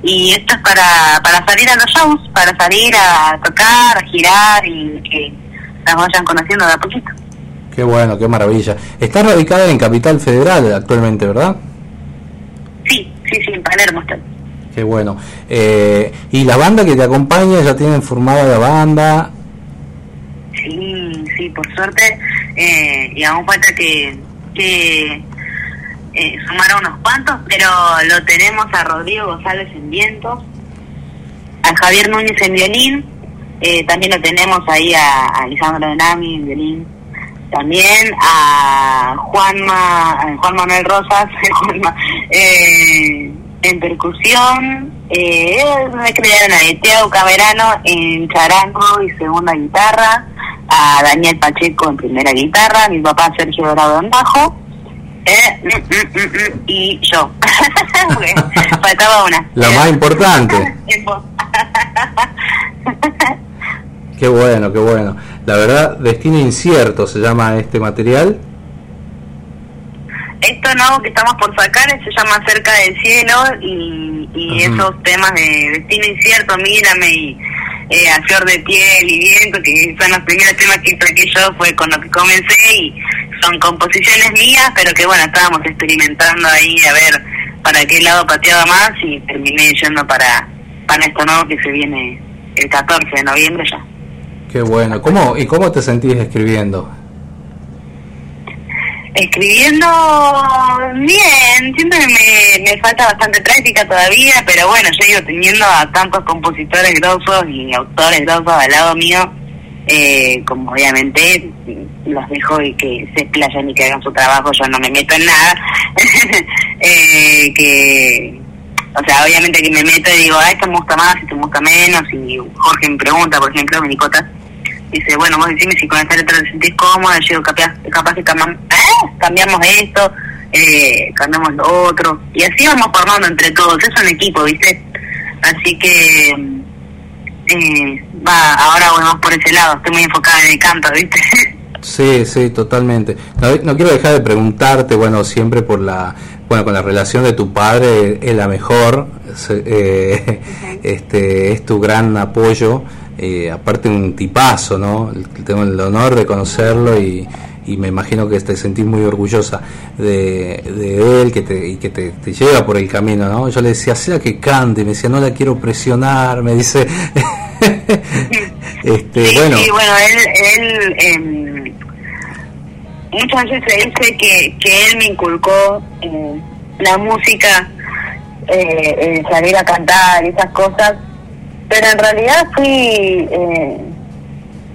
Y esto es para, para salir a los shows, para salir a tocar, a girar y que las vayan conociendo de a poquito. Qué bueno, qué maravilla. Está radicada en Capital Federal actualmente, ¿verdad? Sí, sí, sí, en Palermo estoy. Qué bueno. Eh, y la banda que te acompaña, ya tienen formada la banda. Sí, sí, por suerte, eh, y aún falta que, que eh, sumar unos cuantos, pero lo tenemos a Rodrigo González en vientos, a Javier Núñez en violín, eh, también lo tenemos ahí a, a Lisandro Denami en violín, también a Juanma, a Juan Manuel Rosas eh, en percusión, eh, me crearon a Tiago Camerano en charango y segunda guitarra, a Daniel Pacheco en primera guitarra, mi papá Sergio Dorado en bajo, eh, mm, mm, mm, mm, y yo. Faltaba una. La más importante. Qué bueno, qué bueno. La verdad, Destino Incierto se llama este material. Esto nuevo que estamos por sacar se llama Cerca del Cielo y, y esos temas de Destino Incierto, Mírame y eh, A Flor de Piel y Viento, que son los primeros temas que saqué yo, fue con lo que comencé y son composiciones mías, pero que bueno, estábamos experimentando ahí a ver para qué lado pateaba más y terminé yendo para, para esto nuevo que se viene el 14 de noviembre ya. Qué bueno. ¿Cómo, ¿Y cómo te sentís escribiendo? Escribiendo bien, siento que me, me falta bastante práctica todavía, pero bueno, yo digo, teniendo a tantos compositores grosos y autores grosos al lado mío, eh, como obviamente los dejo y que se explayan y que hagan su trabajo, yo no me meto en nada, eh, que, o sea, obviamente que me meto y digo, ah, esto me gusta más, esto me gusta menos, y Jorge me pregunta, por ejemplo, Minicota, dice, bueno, vos decime si con esta letra te sentís cómoda, yo capaz, capaz que cambiam- ¿eh? cambiamos esto, eh, cambiamos lo otro, y así vamos formando entre todos, es un equipo, ¿viste? Así que, eh, va, ahora voy más por ese lado, estoy muy enfocada en el canto, ¿viste? Sí, sí, totalmente. No, no quiero dejar de preguntarte, bueno, siempre por la, bueno, con la relación de tu padre, es la mejor, eh, este, es tu gran apoyo, eh, aparte un tipazo, ¿no? Tengo el honor de conocerlo y, y me imagino que te sentís muy orgullosa de, de él que te, y que te, te lleva por el camino, ¿no? Yo le decía, sea que cante, me decía, no la quiero presionar, me dice, este, bueno, Sí, bueno, él, él em, muchas veces se dice que, que él me inculcó eh, la música, eh, el salir a cantar y esas cosas, pero en realidad fui, eh,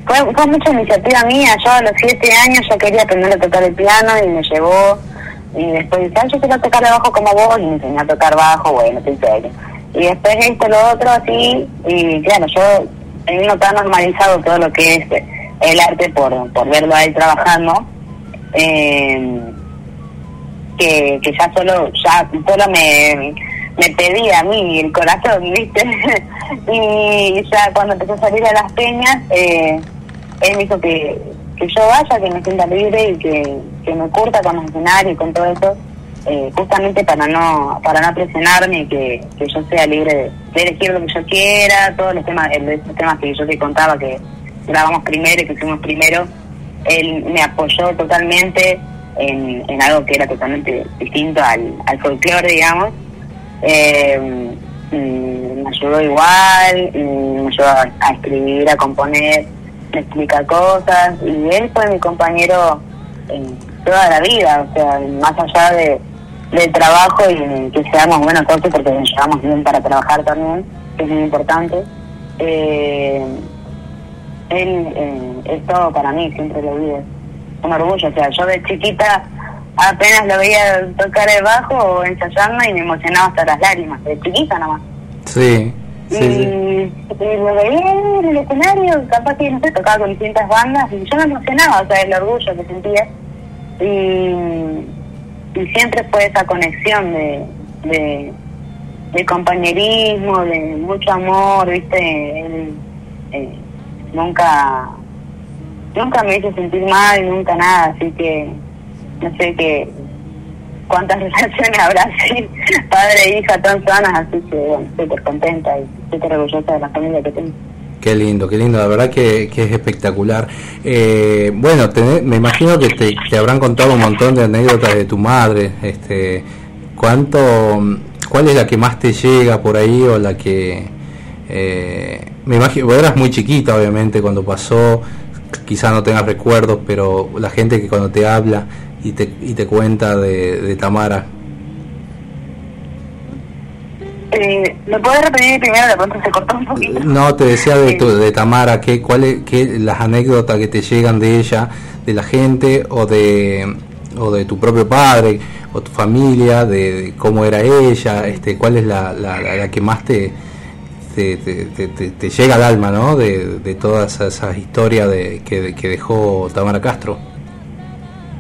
fue, fue mucha iniciativa mía, yo a los siete años ya quería aprender a tocar el piano y me llevó, y después dice, "Ah, yo quiero tocar bajo como vos, y me enseñó a tocar bajo, bueno, te enseño. Y después esto, lo otro, así, y claro, yo teniendo tan normalizado todo lo que es el arte por, por verlo a él trabajando, eh, que, que ya solo ya solo me, me pedía a mí el corazón, ¿viste? y ya cuando empezó a salir a las peñas, eh, él me dijo que, que yo vaya, que me sienta libre y que, que me curta con los escenarios y con todo eso, eh, justamente para no para no presionarme y que, que yo sea libre de, de elegir lo que yo quiera, todos los temas, esos temas que yo te contaba que grabamos primero y que hicimos primero, él me apoyó totalmente en, en algo que era totalmente distinto al, al folclore, digamos. Eh, y me ayudó igual, y me ayudó a, escribir, a componer, me explica cosas, y él fue mi compañero toda la vida, o sea, más allá de, del trabajo y que seamos buenos socios porque nos llevamos bien para trabajar también, que es muy importante. Eh, él eh, es todo para mí, siempre lo es un orgullo, o sea, yo de chiquita apenas lo veía tocar el bajo o ensayando y me emocionaba hasta las lágrimas, de chiquita nomás. sí, sí, y, sí. y lo veía en el escenario, capaz que no sé, tocaba con distintas bandas y yo me emocionaba, o sea, el orgullo que sentía. Y, y siempre fue esa conexión de, de, de compañerismo, de mucho amor, ¿viste? Él, eh, nunca nunca me hizo sentir mal, nunca nada, así que no sé qué cuántas relaciones habrá así, padre e hija tan sanas, así que bueno, súper contenta y súper orgullosa de la familia que tengo. Qué lindo, qué lindo, la verdad que, que es espectacular. Eh, bueno, tenés- me imagino que te, te habrán contado un montón de anécdotas de tu madre. Este, ¿cuánto, ¿Cuál es la que más te llega por ahí o la que... eh, me imagino, vos eras muy chiquita obviamente cuando pasó, quizá no tengas recuerdos, pero la gente que cuando te habla y te, y te cuenta de, de Tamara. Eh, ¿Me puedes repetir primero? De pronto se cortó un poquito. No, te decía de, tu- de Tamara, ¿qué, cuál es, qué, las anécdotas que te llegan de ella, de la gente o de, o de tu propio padre o tu familia, de, de cómo era ella, este, cuál es la, la, la- la que más te, te, te- te- te- te llega al alma, ¿no? De, de todas esas historias de, que, que dejó Tamara Castro.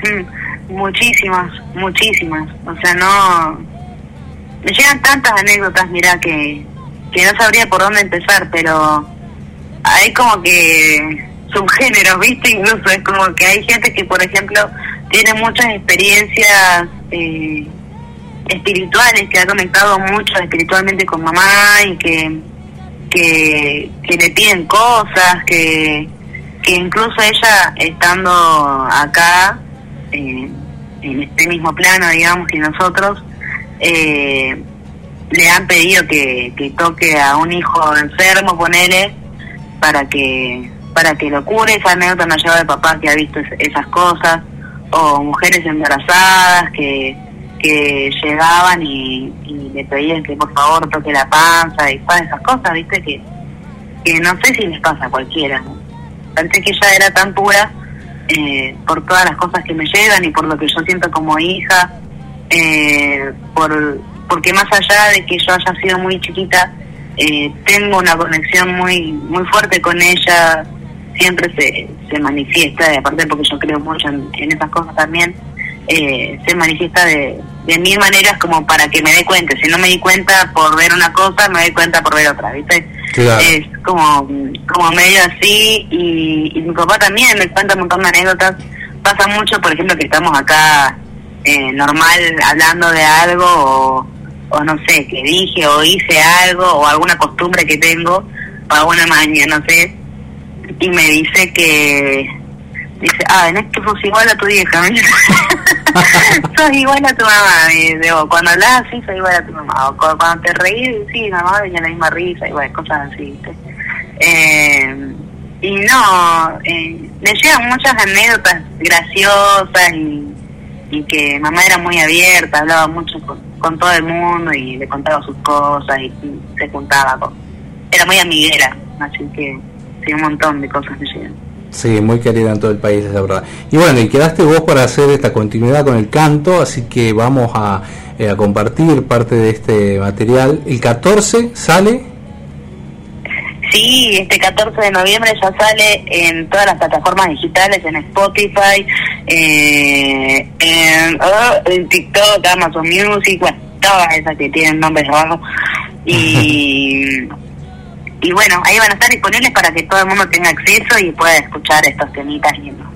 Mm, muchísimas, muchísimas. O sea, no. Me llegan tantas anécdotas, mira, que, que no sabría por dónde empezar, pero hay como que subgéneros, ¿viste? Incluso es como que hay gente que, por ejemplo, tiene muchas experiencias eh, espirituales, que ha conectado mucho espiritualmente con mamá y que, que, que le piden cosas, que, que incluso ella estando acá, eh, en este mismo plano, digamos, que nosotros, eh, le han pedido que, que toque a un hijo enfermo, ponele, para que para que lo cure. Esa anécdota me ha llevado de papá que ha visto es- esas cosas, o mujeres embarazadas que, que llegaban y, y le pedían que por favor toque la panza y todas esas cosas, viste, que, que no sé si les pasa a cualquiera. Pensé que ella era tan pura eh, por todas las cosas que me llegan y por lo que yo siento como hija, eh, por porque más allá de que yo haya sido muy chiquita, eh, tengo una conexión muy muy fuerte con ella, siempre se, se manifiesta, y aparte porque yo creo mucho en, en esas cosas también, eh, se manifiesta de, de mil maneras como para que me dé cuenta. Si no me di cuenta por ver una cosa, me doy cuenta por ver otra, ¿viste? Claro. Es como, como medio así y, y mi papá también me cuenta un montón de anécdotas. Pasa mucho, por ejemplo, que estamos acá eh, normal hablando de algo o, o no sé, que dije o hice algo o alguna costumbre que tengo o alguna maña, no sé, y me dice que dice, ah, no es que sos igual a tu vieja. sos igual a tu mamá, me dice, o cuando hablas así, sos igual a tu mamá, o cu- cuando te reís, sí, mamá tenía la misma risa, bueno, cosas así. Eh, y no, eh, me llegan muchas anécdotas graciosas y, y que mamá era muy abierta, hablaba mucho con, todo el mundo y le contaba sus cosas y, y se juntaba con... Era muy amiguera, así que sí, un montón de cosas me llegan. Sí, muy querida en todo el país, la verdad. Y bueno, y quedaste vos para hacer esta continuidad con el canto, así que vamos a, eh, a compartir parte de este material. El 14 sale, Sí, este 14 de noviembre ya sale en todas las plataformas digitales, en Spotify, eh, en, oh, en TikTok, Amazon Music, bueno, todas esas que tienen nombres abajo. Y, y bueno, ahí van a estar disponibles para que todo el mundo tenga acceso y pueda escuchar estos temitas lindos.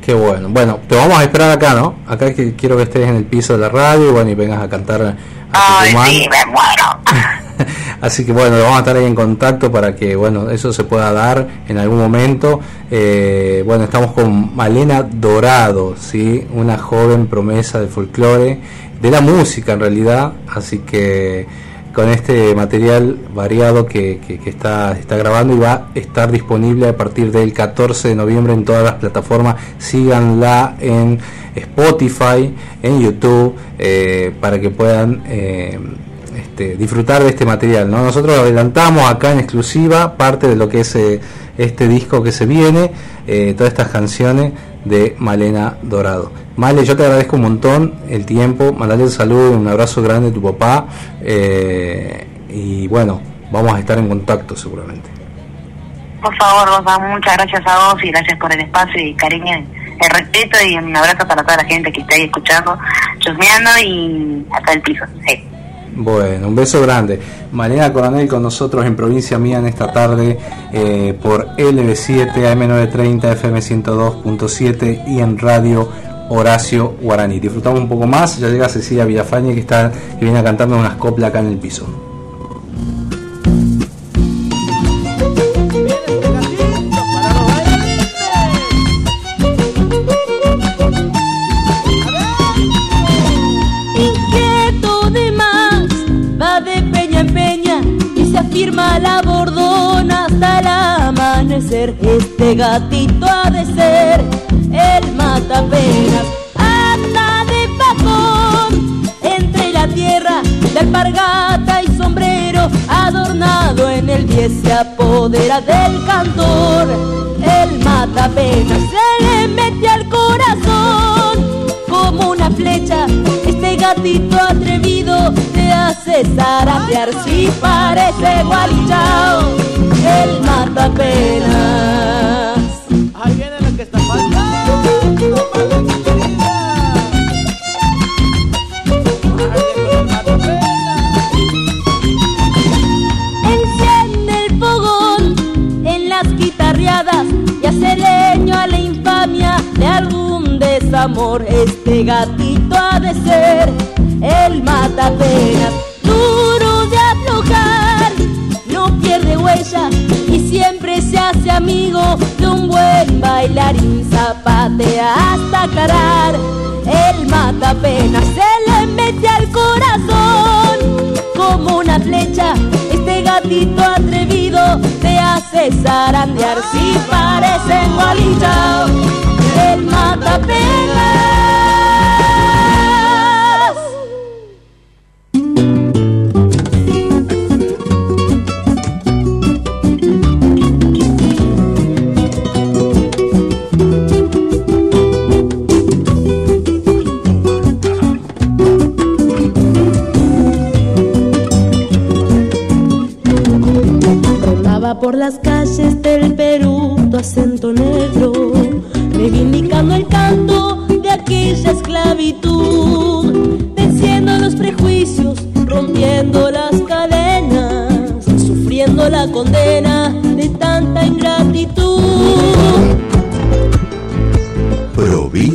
qué bueno. Bueno, te vamos a esperar acá, ¿no? Acá que quiero que estés en el piso de la radio y bueno, y vengas a cantar a Ay, sí, me muero. Así que bueno, vamos a estar ahí en contacto para que bueno eso se pueda dar en algún momento. Eh, bueno, estamos con Malena Dorado, sí, una joven promesa del folclore, de la música en realidad. Así que con este material variado que, está, está grabando y va a estar disponible a partir del 14 de noviembre en todas las plataformas. Síganla en Spotify, en YouTube, eh, para que puedan eh, este, disfrutar de este material. ¿no? Nosotros adelantamos acá en exclusiva parte de lo que es eh, este disco que se viene, todas estas canciones de Malena Dorado. Male, yo te agradezco un montón el tiempo, mandale un saludo, un abrazo grande a tu papá eh, y bueno, vamos a estar en contacto seguramente. Por favor, Rosa, muchas gracias a vos y gracias por el espacio y cariño, el respeto y un abrazo para toda la gente que está ahí escuchando, chusmeando y hasta el piso. Sí. Bueno, un beso grande. Malena Coronel con nosotros en Provincia Mía en esta tarde eh, por LB7 AM930 FM 102.7 y en Radio Horacio Guaraní. Disfrutamos un poco más. Ya llega Cecilia Villafañe que está que viene a cantarnos unas coplas acá en el piso. Este gatito ha de ser el matapenas, anda de pacón entre la tierra de alpargata y sombrero adornado en el pie se apodera del cantor. El mata pena se le mete al corazón como una flecha. Este gatito atrevido te hace zaratear si parece gualichao. El mata penas. Ahí viene lo que está faltando. Enciende el fogón en las guitarreadas y hace leño a la infamia de algún desamor. Este gatito ha de ser el matapenas, y siempre se hace amigo de un buen bailarín. Zapatea hasta carar, el matapenas se le mete al corazón como una flecha. Este gatito atrevido te hace zarandear si parecen gualichao. El mata Rondaba por las calles del Perú tu acento negro, reivindicando el canto de aquella esclavitud, venciendo los prejuicios, rompiendo las cadenas, sufriendo la condena de tanta ingratitud.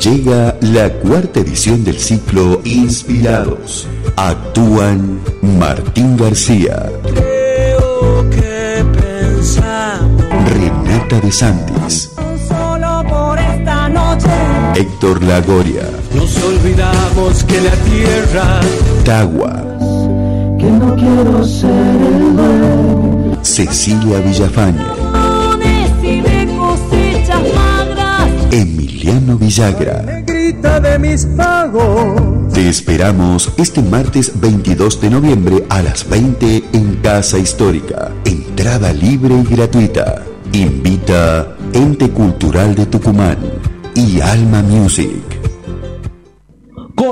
Llega la cuarta edición del ciclo Inspirados. Actúan Martín García, que pensamos Renata de Santis, solo por esta noche. Héctor Lagoria, nos olvidamos que la tierra Tagua, que no quiero ser el dueño. Cecilia Villafañe, y Villagra. de mis pagos Te esperamos este martes 22 de noviembre a las 20 en Casa Histórica. Entrada libre y gratuita. Invita Ente Cultural de Tucumán y Alma Music.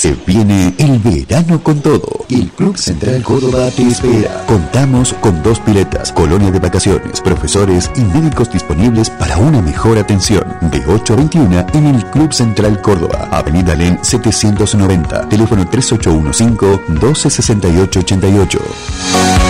Se viene el verano con todo. El Club Central Córdoba te espera. Contamos con dos piletas, colonia de vacaciones, profesores y médicos disponibles para una mejor atención. De 8 a 21 en el Club Central Córdoba, Avenida Len 790, teléfono 3815-126888.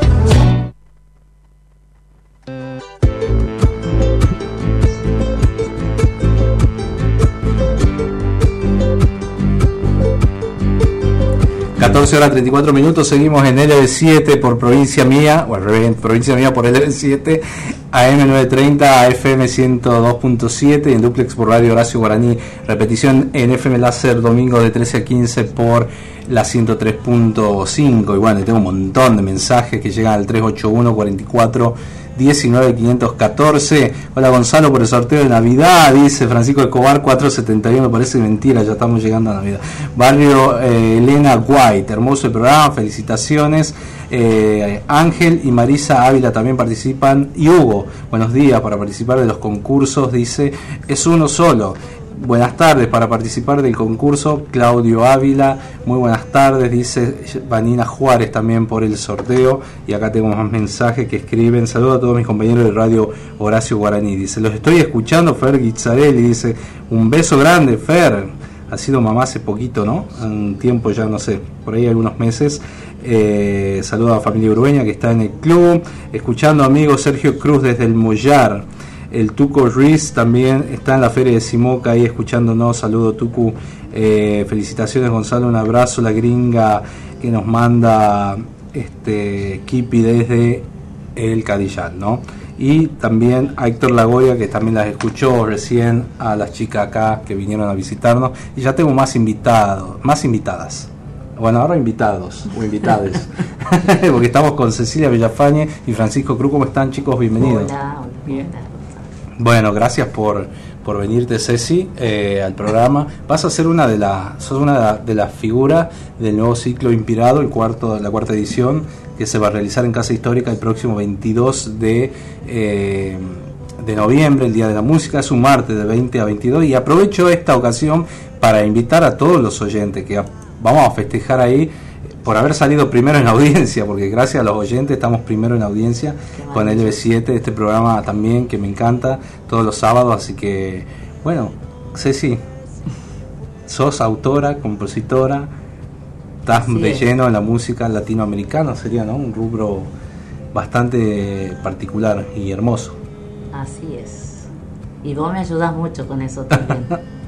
14 horas 34 minutos, seguimos en LB7 por provincia mía, o al revés, provincia mía por LB7, AM930, FM 102.7 y en duplex por Radio Horacio Guaraní, repetición en FM Láser domingo de 13 a 15 por la 103.5 y bueno, tengo un montón de mensajes que llegan al 381 44 19514. Hola Gonzalo por el sorteo de Navidad, dice Francisco Escobar 471, parece mentira, ya estamos llegando a Navidad. Barrio eh, Elena White, hermoso el programa, felicitaciones. Eh, Ángel y Marisa Ávila también participan. Y Hugo, buenos días para participar de los concursos, dice, es uno solo. Buenas tardes para participar del concurso. Claudio Ávila, muy buenas tardes, dice Vanina Juárez también por el sorteo. Y acá tengo más mensajes que escriben. Saludos a todos mis compañeros de radio Horacio Guaraní. Dice, los estoy escuchando, Fer Guizzarelli. Dice, un beso grande, Fer. Ha sido mamá hace poquito, ¿no? Un tiempo ya, no sé, por ahí algunos meses. Eh, saludos a familia Urueña que está en el club. Escuchando amigo Sergio Cruz desde el Mollar. El Tuco Ruiz también está en la feria de Simoca ahí escuchándonos. Saludo Tucu. Eh, felicitaciones Gonzalo, un abrazo. La gringa que nos manda este Kipi desde el Cadillán, ¿no? Y también a Héctor Lagoya, que también las escuchó recién, a las chicas acá que vinieron a visitarnos. Y ya tengo más invitados, más invitadas. Bueno, ahora invitados o invitades. Porque estamos con Cecilia Villafañe y Francisco Cruz. ¿Cómo están, chicos? Bienvenidos. Hola, hola. Bien. Bueno, gracias por, por venirte, Ceci, eh, al programa. Vas a ser una de las, sos una de las figuras del nuevo ciclo Inspirado, el cuarto, la cuarta edición, que se va a realizar en Casa Histórica el próximo 22 de, eh, de noviembre, el Día de la Música. Es un martes de 20 a 22 y aprovecho esta ocasión para invitar a todos los oyentes que vamos a festejar ahí por haber salido primero en audiencia, porque gracias a los oyentes estamos primero en audiencia con el LB7, este programa también que me encanta, todos los sábados, así que, bueno, Ceci, sos autora, compositora, estás Así de lleno en la música latinoamericana, sería, ¿no? Un rubro bastante particular y hermoso. Así es. Y vos me ayudas mucho con eso también.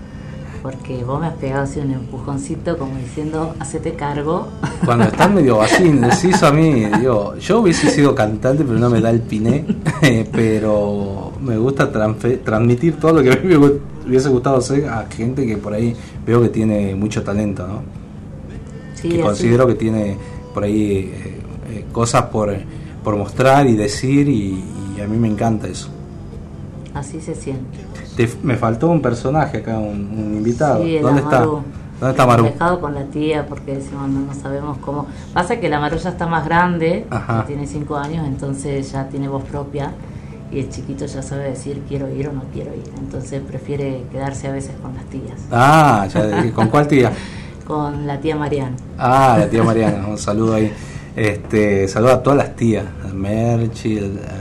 Porque vos me has pegado así un empujoncito como diciendo, hacete cargo. Cuando estás medio así, indeciso a mí, digo, yo hubiese sido cantante, pero no me da el piné, pero me gusta transmitir todo lo que a mí me hubiese gustado hacer a gente que por ahí veo que tiene mucho talento, ¿no? Sí, que así. considero que tiene por ahí eh, eh, cosas por, por mostrar y decir y, y a mí me encanta eso. Así se siente. Te- me faltó un personaje acá, un, un invitado. Sí, ¿Dónde está? ¿Dónde está Maru? Dejado con la tía porque decimos no, no sabemos cómo. Pasa que la Maru ya está más grande, Ajá. tiene cinco años, entonces ya tiene voz propia y el chiquito ya sabe decir quiero ir o no quiero ir. Entonces prefiere quedarse a veces con las tías. Ah, ya, ¿con cuál tía? Con la tía Mariana. Ah, la tía Mariana, un saludo ahí. Este, saludo a todas las tías, a Merchi,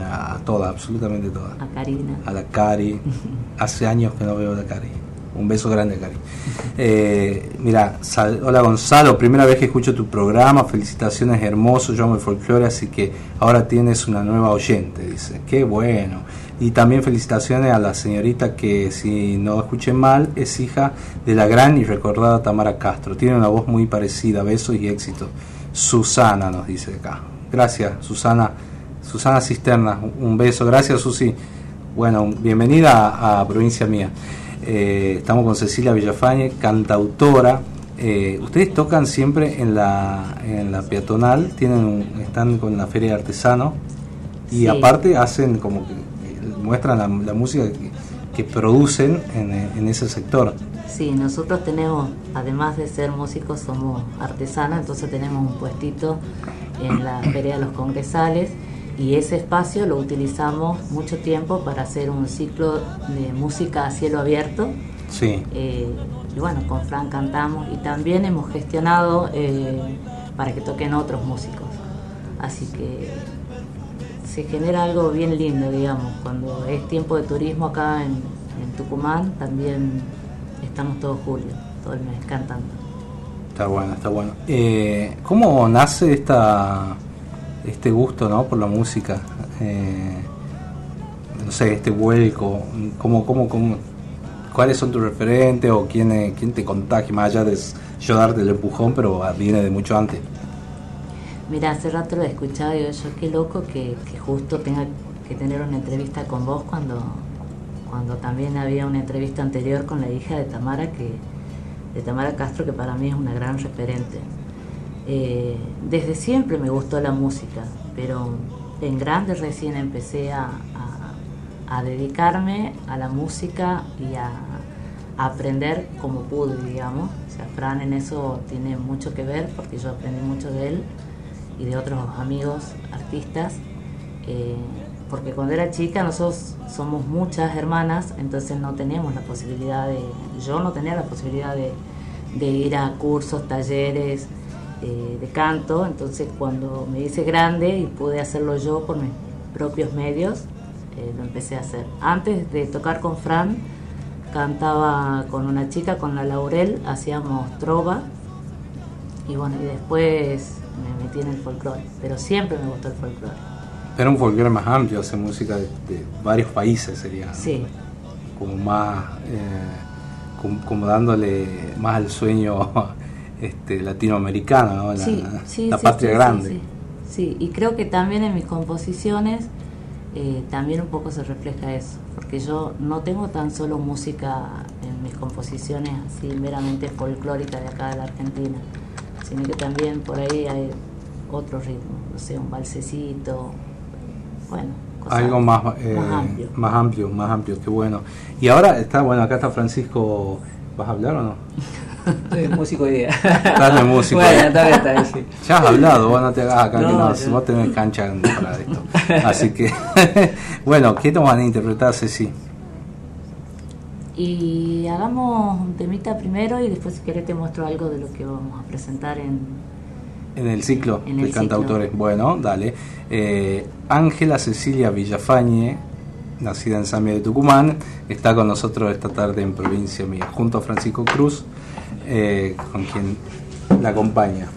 a todas, absolutamente todas. A Karina. A la Cari. Hace años que no veo a la Cari. Un beso grande, Cari. Eh, mira, sal- hola Gonzalo, primera vez que escucho tu programa, felicitaciones, hermoso, yo amo el folclore, así que ahora tienes una nueva oyente, dice. Qué bueno. Y también felicitaciones a la señorita que, si no escuché mal, es hija de la gran y recordada Tamara Castro. Tiene una voz muy parecida, besos y éxito. Susana nos dice acá. Gracias, Susana. Susana Cisterna, un beso. Gracias, Susi. Bueno, bienvenida a, a Provincia Mía. Eh, estamos con Cecilia Villafañe, cantautora. Eh, ustedes tocan siempre en la, en la peatonal, tienen un- están con la feria de artesano y Sí. aparte hacen como que eh, muestran la, la música que, que producen en, en ese sector. Sí, nosotros tenemos, además de ser músicos, somos artesanos, entonces tenemos un puestito en la Feria de los Congresales y ese espacio lo utilizamos mucho tiempo para hacer un ciclo de música a cielo abierto. Sí. Eh, y bueno, con Fran cantamos y también hemos gestionado eh, para que toquen otros músicos. Así que se genera algo bien lindo, digamos. Cuando es tiempo de turismo acá en, en Tucumán, también estamos todo julio, todo el mes cantando. Está bueno, está bueno. Eh, ¿Cómo nace esta este gusto ¿no? por la música? Eh, no sé, este vuelco. ¿Cómo, cómo, cómo, ¿Cuáles son tus referentes o quién, eh, quién te contagia? Más allá de yo darte el empujón, pero viene de mucho antes. Mira, hace rato lo escuchaba y digo yo, qué loco que, que justo tenga que tener una entrevista con vos cuando, cuando también había una entrevista anterior con la hija de Tamara, que, de Tamara Castro, que para mí es una gran referente. Eh, desde siempre me gustó la música, pero en grande recién empecé a, a- dedicarme a la música y a, a aprender como pude, digamos. O sea, Fran en eso tiene mucho que ver porque yo aprendí mucho de él y de otros amigos artistas. eh, porque cuando era chica nosotros somos muchas hermanas, entonces no teníamos la posibilidad de, yo no tenía la posibilidad de, de ir a cursos, talleres eh, de canto, entonces cuando me hice grande y pude hacerlo yo por mis propios medios, eh, lo empecé a hacer. Antes de tocar con Fran, cantaba con una chica, con la Laurel, hacíamos trova y bueno, y después me metí en el folclore, pero siempre me gustó el folclore. Pero un folclore más amplio, hace música de, de varios países sería. Sí. Como más. eh, como, como dándole más al sueño este, latinoamericano, ¿no? La, Sí, sí, la patria grande. Sí, sí. y creo que también en mis composiciones eh, también un poco se refleja eso, porque yo no tengo tan solo música en mis composiciones así meramente folclórica de acá de la Argentina, sino que también por ahí hay otro ritmo, no sé, un balsecito, bueno. cosas Algo más, eh, más amplio. más amplio, más amplio, qué bueno. Y ahora está, bueno, acá está Francisco, ¿vas a hablar o no? Soy músico hoy día. Estás de músico. Bueno, está bien, está bien, sí. Ya has hablado, vos no te hagas acá que No, no, yo- vos tenés cancha para esto. Así que, bueno, ¿qué te van a interpretar, Ceci? Y hagamos un temita primero y después si querés te muestro algo de lo que vamos a presentar en, En el ciclo En de cantautores. Bueno, dale. Eh, Ángela Cecilia Villafañe, nacida en Samia de Tucumán, está con nosotros esta tarde en Provincia Mía, junto a Francisco Cruz, eh, con quien la acompaña.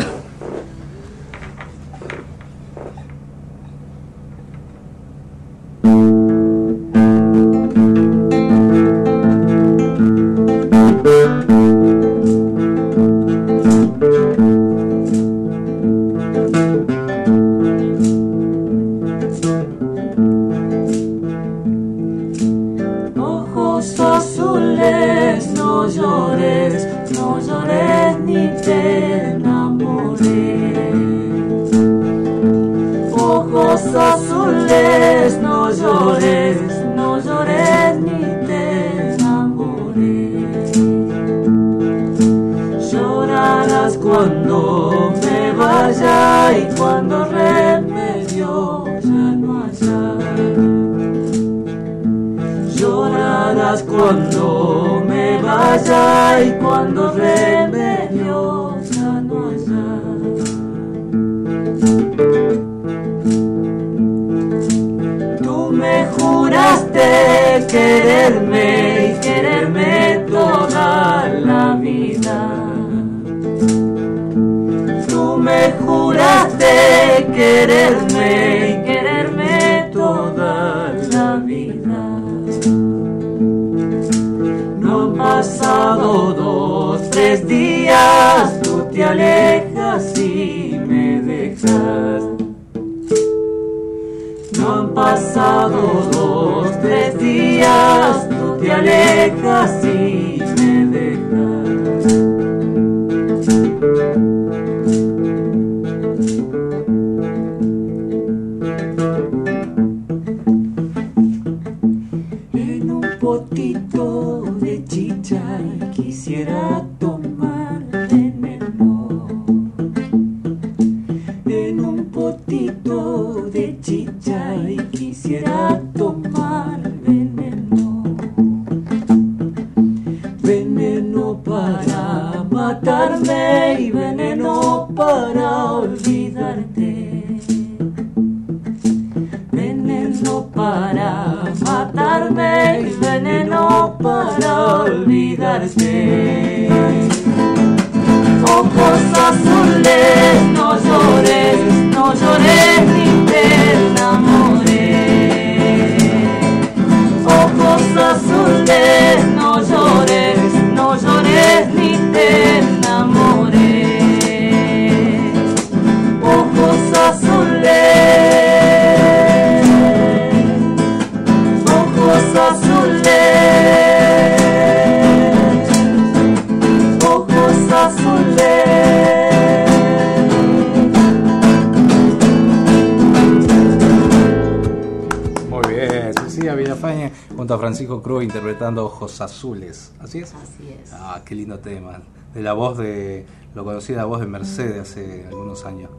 Veneno para olvidarte. Ojos azules, Francisco Cruz interpretando Ojos Azules. ¿Así es? Así es. Ah, qué lindo tema. De la voz de, lo conocí de la voz de Mercedes hace algunos años.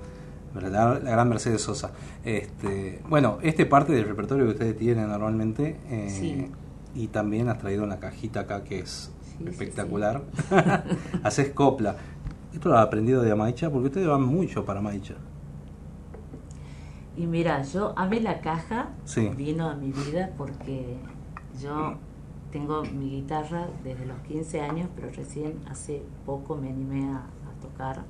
La, la gran Mercedes Sosa. Este, bueno, este parte del repertorio que ustedes tienen normalmente. eh, Sí. Y también has traído una cajita acá que es Sí, sí, espectacular. Haces copla. Esto lo has aprendido de Amaicha porque ustedes van mucho para Amaicha. Y mira, yo a mí la caja Sí. vino a mi vida porque yo tengo mi guitarra desde los 15 años, pero recién hace poco me animé a, a tocar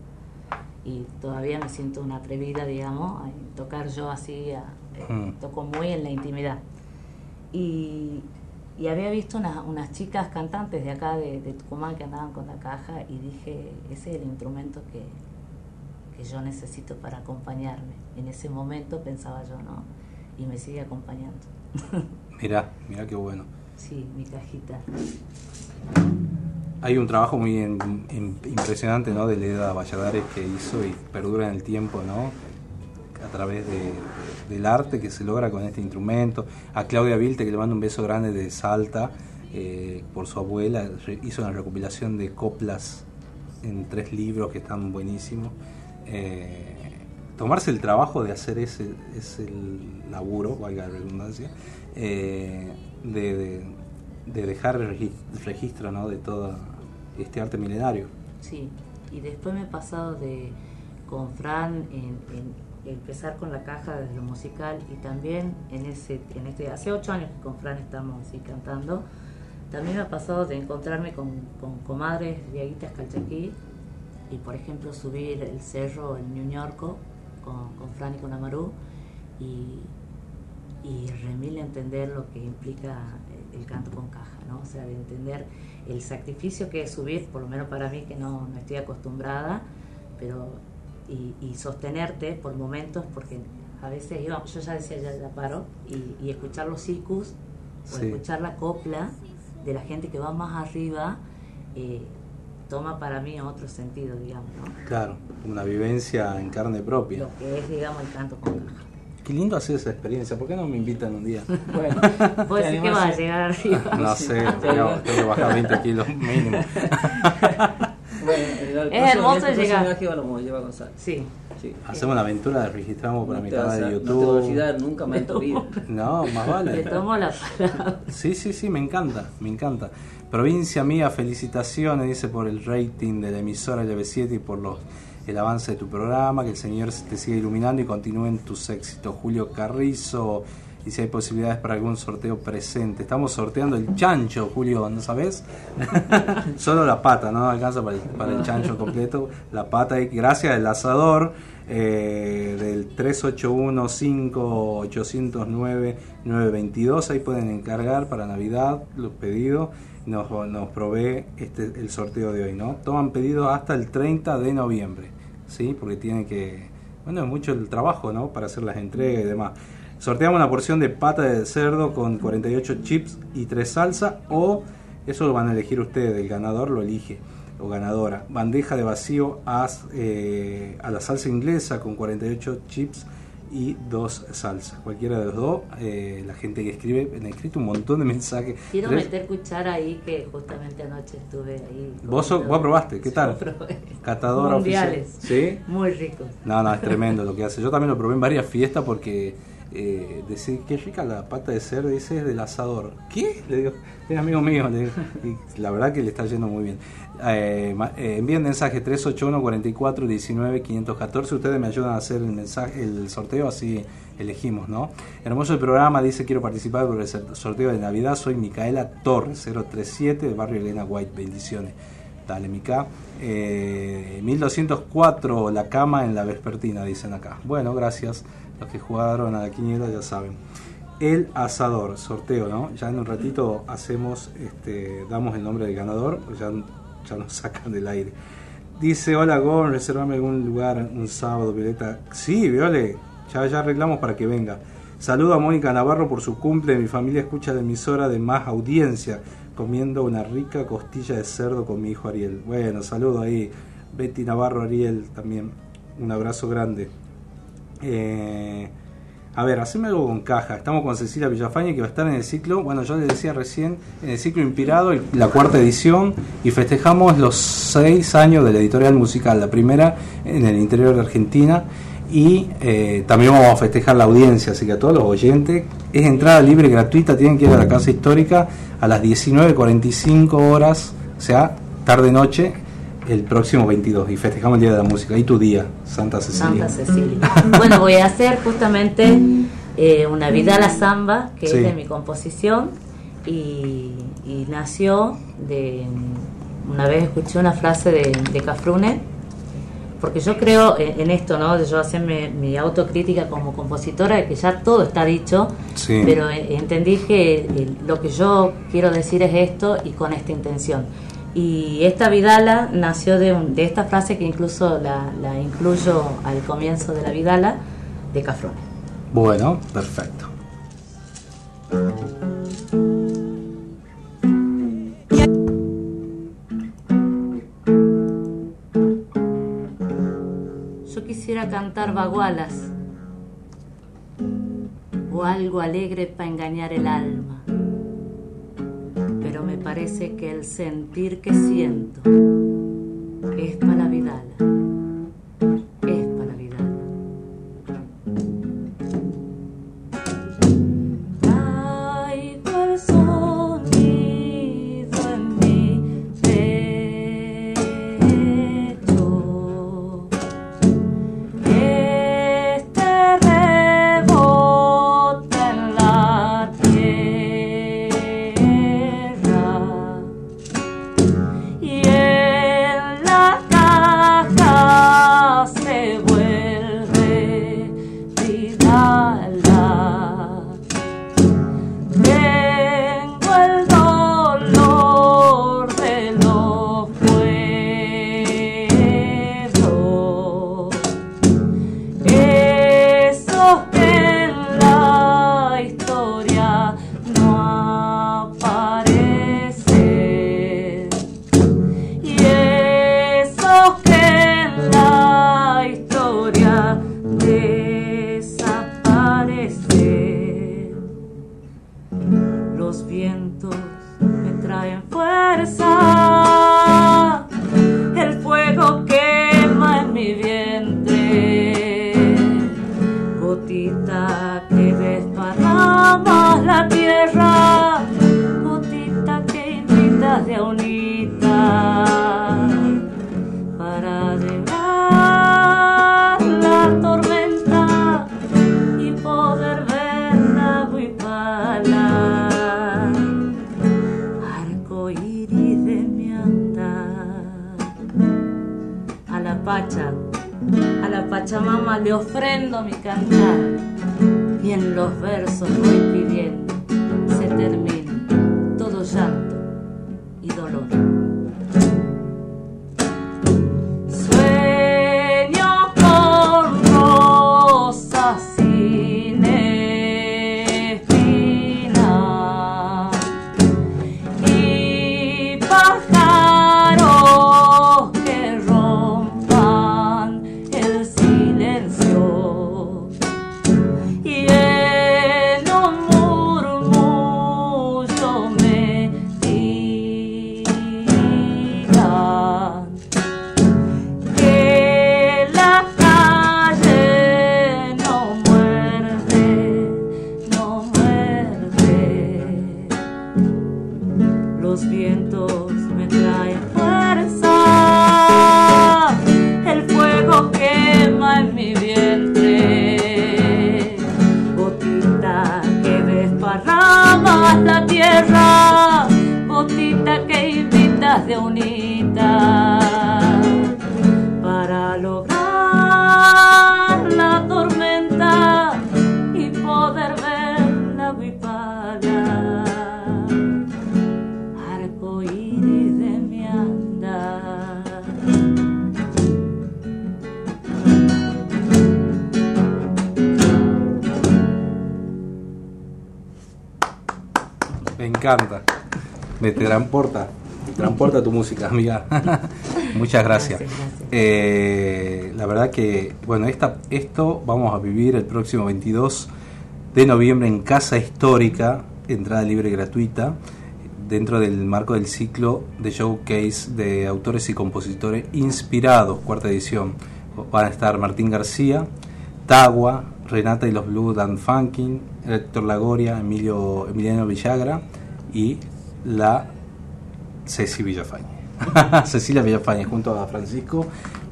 y todavía me siento una atrevida, digamos, a tocar yo así, a- eh, Mm. toco muy en la intimidad. Y, y había visto unas, unas chicas cantantes de acá, de, de Tucumán, que andaban con la caja y dije, ese es el instrumento que, que yo necesito para acompañarme. En ese momento pensaba yo, ¿no? Y me sigue acompañando. Mirá, mirá qué bueno. sí, mi cajita. Hay un trabajo muy en- en- impresionante ¿no? de Leda Valladares que hizo y perdura en el tiempo, ¿no? A través de- del arte que se logra con este instrumento. A Claudia Vilte, que le mando un beso grande de Salta, eh, por su abuela, hizo una recopilación de coplas en tres libros que están buenísimos. Eh, tomarse el trabajo de hacer ese, ese laburo, valga la redundancia, eh, de, de- de dejar regi- registro ¿no? de todo este arte milenario. Sí, y después me he pasado de con Fran en, empezar con la caja desde lo musical y también en ese en este hace ocho años que con Fran estamos así cantando también me ha pasado de encontrarme con, con comadres diaguitas calchaquí y por ejemplo subir el cerro en New York con, con Fran y con Amaru y, y remil entender lo que implica el, canto con caja, ¿no? O sea, de entender el sacrificio que es subir, por lo menos para mí que no, no estoy acostumbrada, pero y, y sostenerte por momentos, porque a veces yo, yo ya decía, ya, ya paro, y, y escuchar los cicus o Sí. escuchar la copla de la gente que va más arriba, eh, toma para mí otro sentido, digamos, ¿no? Claro, una vivencia en carne propia. Lo que es, digamos, el canto con caja. Qué lindo hacer esa experiencia. ¿Por qué no me invitan un día? Bueno, vos decís que vas a llegar arriba. No sé, tengo tengo que bajar 20 kilos mínimo. Bueno, el, el Es hermoso llegar. viaje vamos a llevar a Gonzalo. Sí. sí. Hacemos una aventura, registramos para No mi te canal de no te YouTube. vas a olvidar nunca más en tu vida. No, más vale. Le tomo la palabra. Sí, sí, sí, me encanta, me encanta. Provincia mía, felicitaciones, dice por el rating de la emisora LB7 y por los, el avance de tu programa, que el Señor te siga iluminando y continúen tus éxitos. Julio Carrizo, y si hay posibilidades para algún sorteo presente. Estamos sorteando el chancho, Julio, ¿no sabes? Solo la pata, no alcanza para el, para el chancho completo. La pata, y gracias al asador eh, del 381-5809-922, ahí pueden encargar para Navidad los pedidos. Nos, nos provee este, el sorteo de hoy, ¿no? Toman pedidos hasta el 30 de noviembre, ¿sí? Porque tienen que... Bueno, es mucho el trabajo, ¿no? Para hacer las entregas y demás. Sorteamos una porción de pata de cerdo con 48 chips y 3 salsa o eso lo van a elegir ustedes, el ganador lo elige o ganadora. Bandeja de vacío a, eh, a la salsa inglesa con 48 chips y dos salsas. Cualquiera de los dos, eh, la gente que escribe, me ha escrito un montón de mensajes. Quiero Tres- meter cuchara ahí que justamente anoche estuve ahí. ¿Vos, so- vos probaste? ¿Qué tal? probé. Catadora Mundiales. oficial. ¿Sí? Muy rico. No, no, es tremendo lo que hace. Yo también lo probé en varias fiestas porque eh, decía, qué rica la pata de cerdo, dice, es del asador. ¿Qué? Le digo, es amigo mío. le digo. y la verdad que le está yendo muy bien. Eh, eh, envíen mensaje 381 44 19 514. Ustedes me ayudan a hacer el mensaje, el sorteo, así elegimos, ¿no? Hermoso el programa, dice quiero participar por el sor- sorteo de Navidad. Soy Micaela Torres, 037, del barrio Elena White. Bendiciones. Dale, Mica. Eh, 1204, la cama en la vespertina, dicen acá. Bueno, gracias. Los que jugaron a la quiniela ya saben. El asador, sorteo, ¿no? Ya en un ratito hacemos, este, damos el nombre del ganador, ya, ya nos sacan del aire. Dice, hola Gon, reservame algún lugar un sábado, Violeta. Sí, Viole, ya, ya arreglamos para que venga. Saludo a Mónica Navarro por su cumple. Mi familia escucha la emisora de más audiencia, comiendo una rica costilla de cerdo con mi hijo Ariel. Bueno, saludo ahí. Betty Navarro, Ariel también. Un abrazo grande. Eh, a ver, haceme algo con caja. Estamos con Cecilia Villafañe que va a estar en el ciclo, bueno, yo les decía recién, en el ciclo Inspirado, la cuarta edición, y festejamos los seis años de la editorial musical, la primera en el interior de Argentina, y eh, también vamos a festejar la audiencia, así que a todos los oyentes, es entrada libre y gratuita, tienen que ir a la Casa Histórica a las 19.45 horas, o sea, tarde-noche, el próximo 22, y festejamos el Día de la Música, y tu día, Santa Cecilia. Santa Cecilia. Bueno, voy a hacer justamente eh, una vida a la samba, que Sí. es de mi composición, y, y nació de. Una vez escuché una frase de, de Cafrune, porque yo creo en, esto, ¿no? De yo hacerme mi autocrítica como compositora, de que ya todo está dicho, Sí. pero eh, entendí que eh, lo que yo quiero decir es esto y con esta intención. Y esta Vidala nació de, un- de esta frase que incluso la, la incluyo al comienzo de la Vidala de Cafrune. Bueno, perfecto. Yo quisiera cantar bagualas o algo alegre para engañar el alma, pero me parece que el sentir que siento es para la música, amiga. Muchas gracias. Eh, la verdad que, bueno, esta, esto vamos a vivir el próximo 22 de noviembre en Casa Histórica, entrada libre y gratuita, dentro del marco del ciclo de showcase de autores y compositores inspirados, cuarta edición. Van a estar Martín García, Tagua, Renata y los Blue Dan Funkin, Héctor Lagoria, Emilio, Emiliano Villagra y la Ceci Villafañe. Cecilia Villafañe junto a Francisco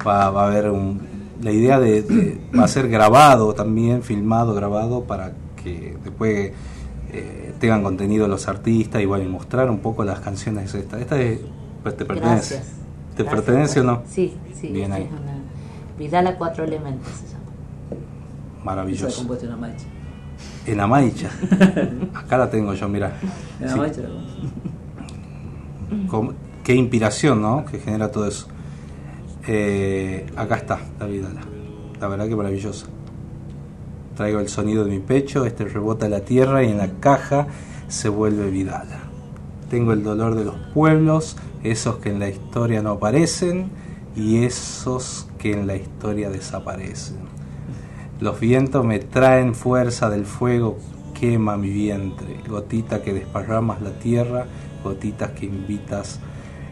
va, va a haber un, la idea de, de- va a ser grabado también filmado grabado para que después eh, tengan contenido los artistas y bueno y mostrar un poco las canciones esta esta es- pues, te pertenece Gracias. te Gracias, pertenece o no Sí, sí. Bien ahí. una- Vidal a cuatro elementos se llama. Maravilloso en Amaicha. en Amaicha acá la tengo yo mira En Sí. Amaicha. Qué inspiración, ¿no? Que genera todo eso. Eh, acá está, David Ala. La verdad que maravilloso. Traigo el sonido de mi pecho, este rebota la tierra y en la caja se vuelve Vidala. Tengo el dolor de los pueblos, esos que en la historia no aparecen y esos que en la historia desaparecen. Los vientos me traen fuerza del fuego, quema mi vientre. Gotita que desparramas la tierra, gotitas que invitas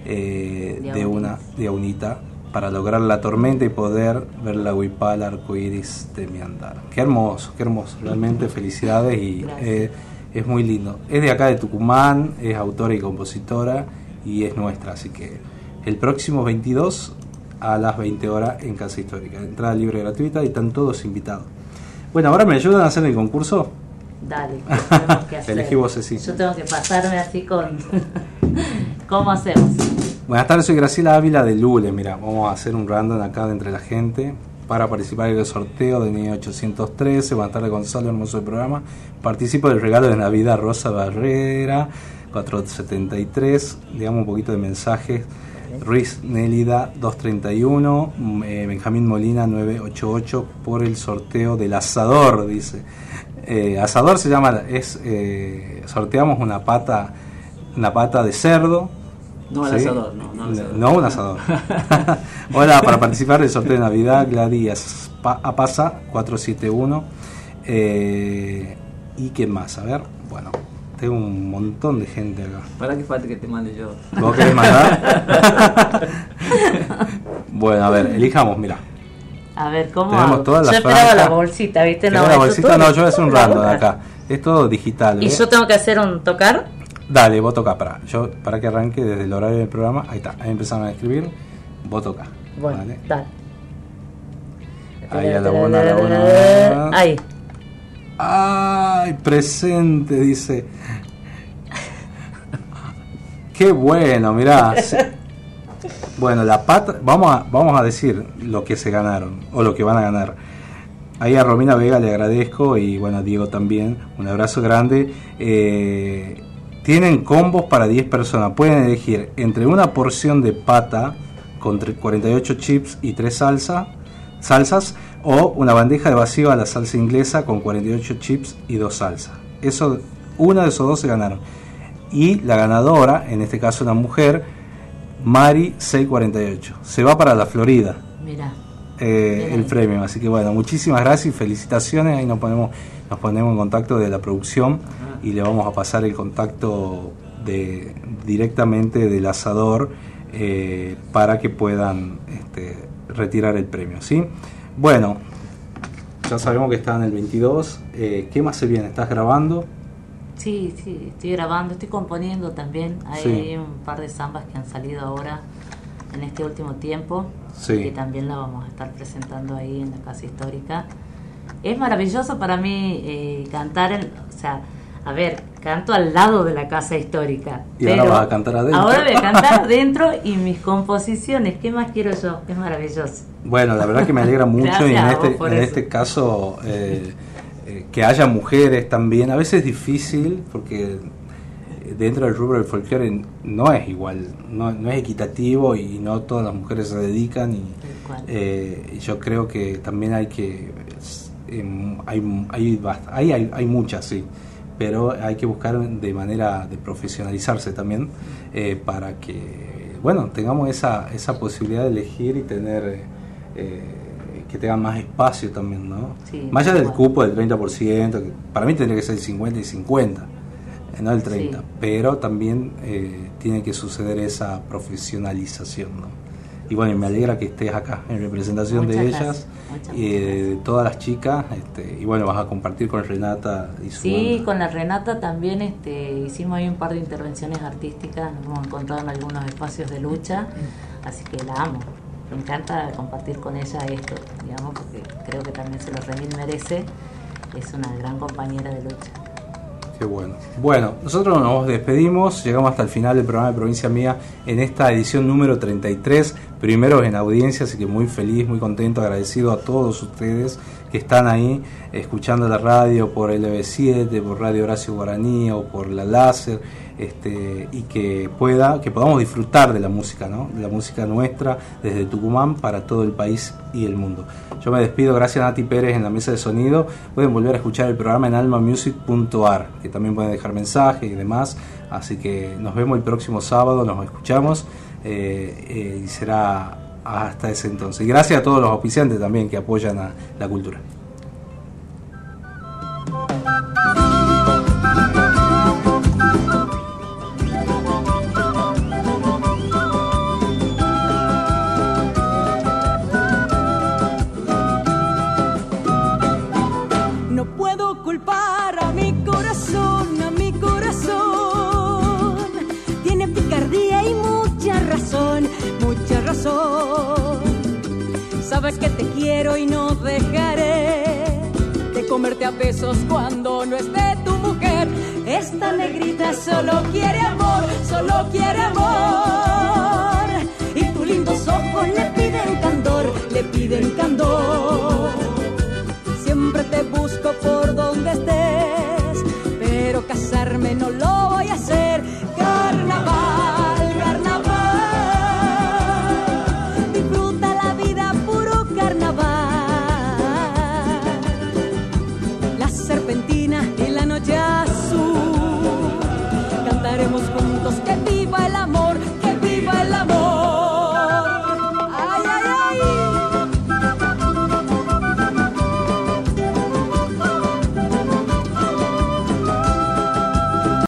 eh, De una de aunita para lograr la tormenta y poder ver la huipala arcoíris de mi andar. Qué hermoso, qué hermoso. Realmente felicidades y eh, es muy lindo. Es de acá de Tucumán, es autora y compositora y es nuestra, así que el próximo 22 a las 20 horas en Casa Histórica. Entrada libre y gratuita y están todos invitados. Bueno, ahora me ayudan a hacer el concurso. Dale, ¿qué tenemos que hacer? Elegí vos, Ceci. Yo tengo que pasarme así con... ¿Cómo hacemos? Buenas tardes, soy Graciela Ávila de Lule. Mira, vamos a hacer un random acá de entre la gente para participar en el sorteo de 1813. Buenas tardes, Gonzalo, hermoso el programa. Participo del regalo de Navidad Rosa Barrera, 473. Digamos un poquito de mensajes. Ruiz Nélida 231, mm, eh, Benjamín Molina 988 por el sorteo del asador, dice. Eh, asador se llama, es eh, sorteamos una pata, una pata de cerdo. No al asador, no, no al asador. No un asador. Hola, para participar del sorteo de Navidad, Gladys Pa- Apasa 471. Eh, ¿Y qué más? A ver, bueno, tengo un montón de gente acá. Para que falta que te mande yo. ¿Vos querés mandar? bueno, a ver, elijamos, mira. A ver, ¿cómo Tenemos hago? todas Yo las esperaba franjas. la bolsita, ¿viste? ¿Querés la bolsita? No, yo voy a hacer un random acá. Es todo digital. ¿Y ¿eh? yo tengo que hacer un tocar? Dale, vos toca para. Yo, para que arranque desde el horario del programa. Ahí está, ahí empezaron a escribir. Vos toca. Bueno, Vale. dale. Ahí a la buena, a la buena. Ahí. Ay, presente, dice. Qué bueno, mirá. Bueno, la pata, vamos a, vamos a decir lo que se ganaron o lo que van a ganar. ahí a Romina Vega le agradezco y bueno, a Diego también, un abrazo grande. Eh, tienen combos para 10 personas, pueden elegir entre una porción de pata con tre- 48 chips y 3 salsa, salsas o una bandeja de vacío a la salsa inglesa con 48 chips y 2 salsas. Eso, una de esos dos se ganaron. Y la ganadora, en este caso una mujer, Mari 648. Se va para la Florida Mira, eh, el premio. Así que bueno, muchísimas gracias y felicitaciones. Ahí nos ponemos, nos ponemos en contacto de la producción y le vamos a pasar el contacto de, directamente del asador eh, para que puedan este, retirar el premio. ¿sí? Bueno, ya sabemos que están el 22. Eh, ¿Qué más se viene? ¿Estás grabando? sí, sí, estoy grabando, estoy componiendo también. Hay Sí. un par de zambas que han salido ahora en este último tiempo, Sí. que también la vamos a estar presentando ahí en la Casa Histórica. Es maravilloso para mí eh, cantar, en, o sea, a ver, canto al lado de la Casa Histórica. Y ahora vas a cantar adentro. Ahora voy a cantar adentro y mis composiciones, ¿qué más quiero yo? Es maravilloso. Bueno, la verdad que me alegra mucho y en este, en este caso eh, eh, que haya mujeres también, a veces es difícil porque dentro del rubro del folclore no es igual, no, no es equitativo y no todas las mujeres se dedican y eh, y yo creo que también hay que em, hay, hay, hay, hay, muchas, sí, pero hay que buscar de manera de profesionalizarse también eh, para que, bueno, tengamos esa, esa posibilidad de elegir y tener, eh, que tengan más espacio también, ¿no? Sí, más allá del cupo del 30%, que para mí tendría que ser el 50 y 50, eh, no el 30, Sí. pero también eh, tiene que suceder esa profesionalización, ¿no? Y bueno, me alegra que estés acá en representación de Muchas ellas gracias, y de, de todas las chicas. Este, y bueno, vas a compartir con Renata y su Sí, banda. con la Renata también este, hicimos ahí un par de intervenciones artísticas, nos hemos encontrado en algunos espacios de lucha, así que la amo. Me encanta compartir con ella esto, digamos, porque creo que también se lo remil merece. Es una gran compañera de lucha. Qué bueno. Bueno, nosotros nos despedimos, llegamos hasta el final del programa de Provincia Mía en esta edición número 33, primeros en audiencia, así que muy feliz, muy contento, agradecido a todos ustedes que están ahí escuchando la radio por LB7, por Radio Horacio Guaraní o por la Láser, este, y que pueda, que podamos disfrutar de la música, ¿no? De la música nuestra desde Tucumán para todo el país y el mundo. Yo me despido, gracias a Nati Pérez en la mesa de sonido. Pueden volver a escuchar el programa en almamusic.ar, que también pueden dejar mensajes y demás. Así que nos vemos el próximo sábado, nos escuchamos eh, eh, y será hasta ese entonces. Y gracias a todos los auspiciantes también que apoyan a la cultura. Sabes que te quiero y no dejaré de comerte a besos cuando no esté tu mujer. Esta negrita solo quiere amor, solo quiere amor. Y tus lindos ojos le piden candor, le piden candor. Siempre te busco por donde estés, pero casarme no lo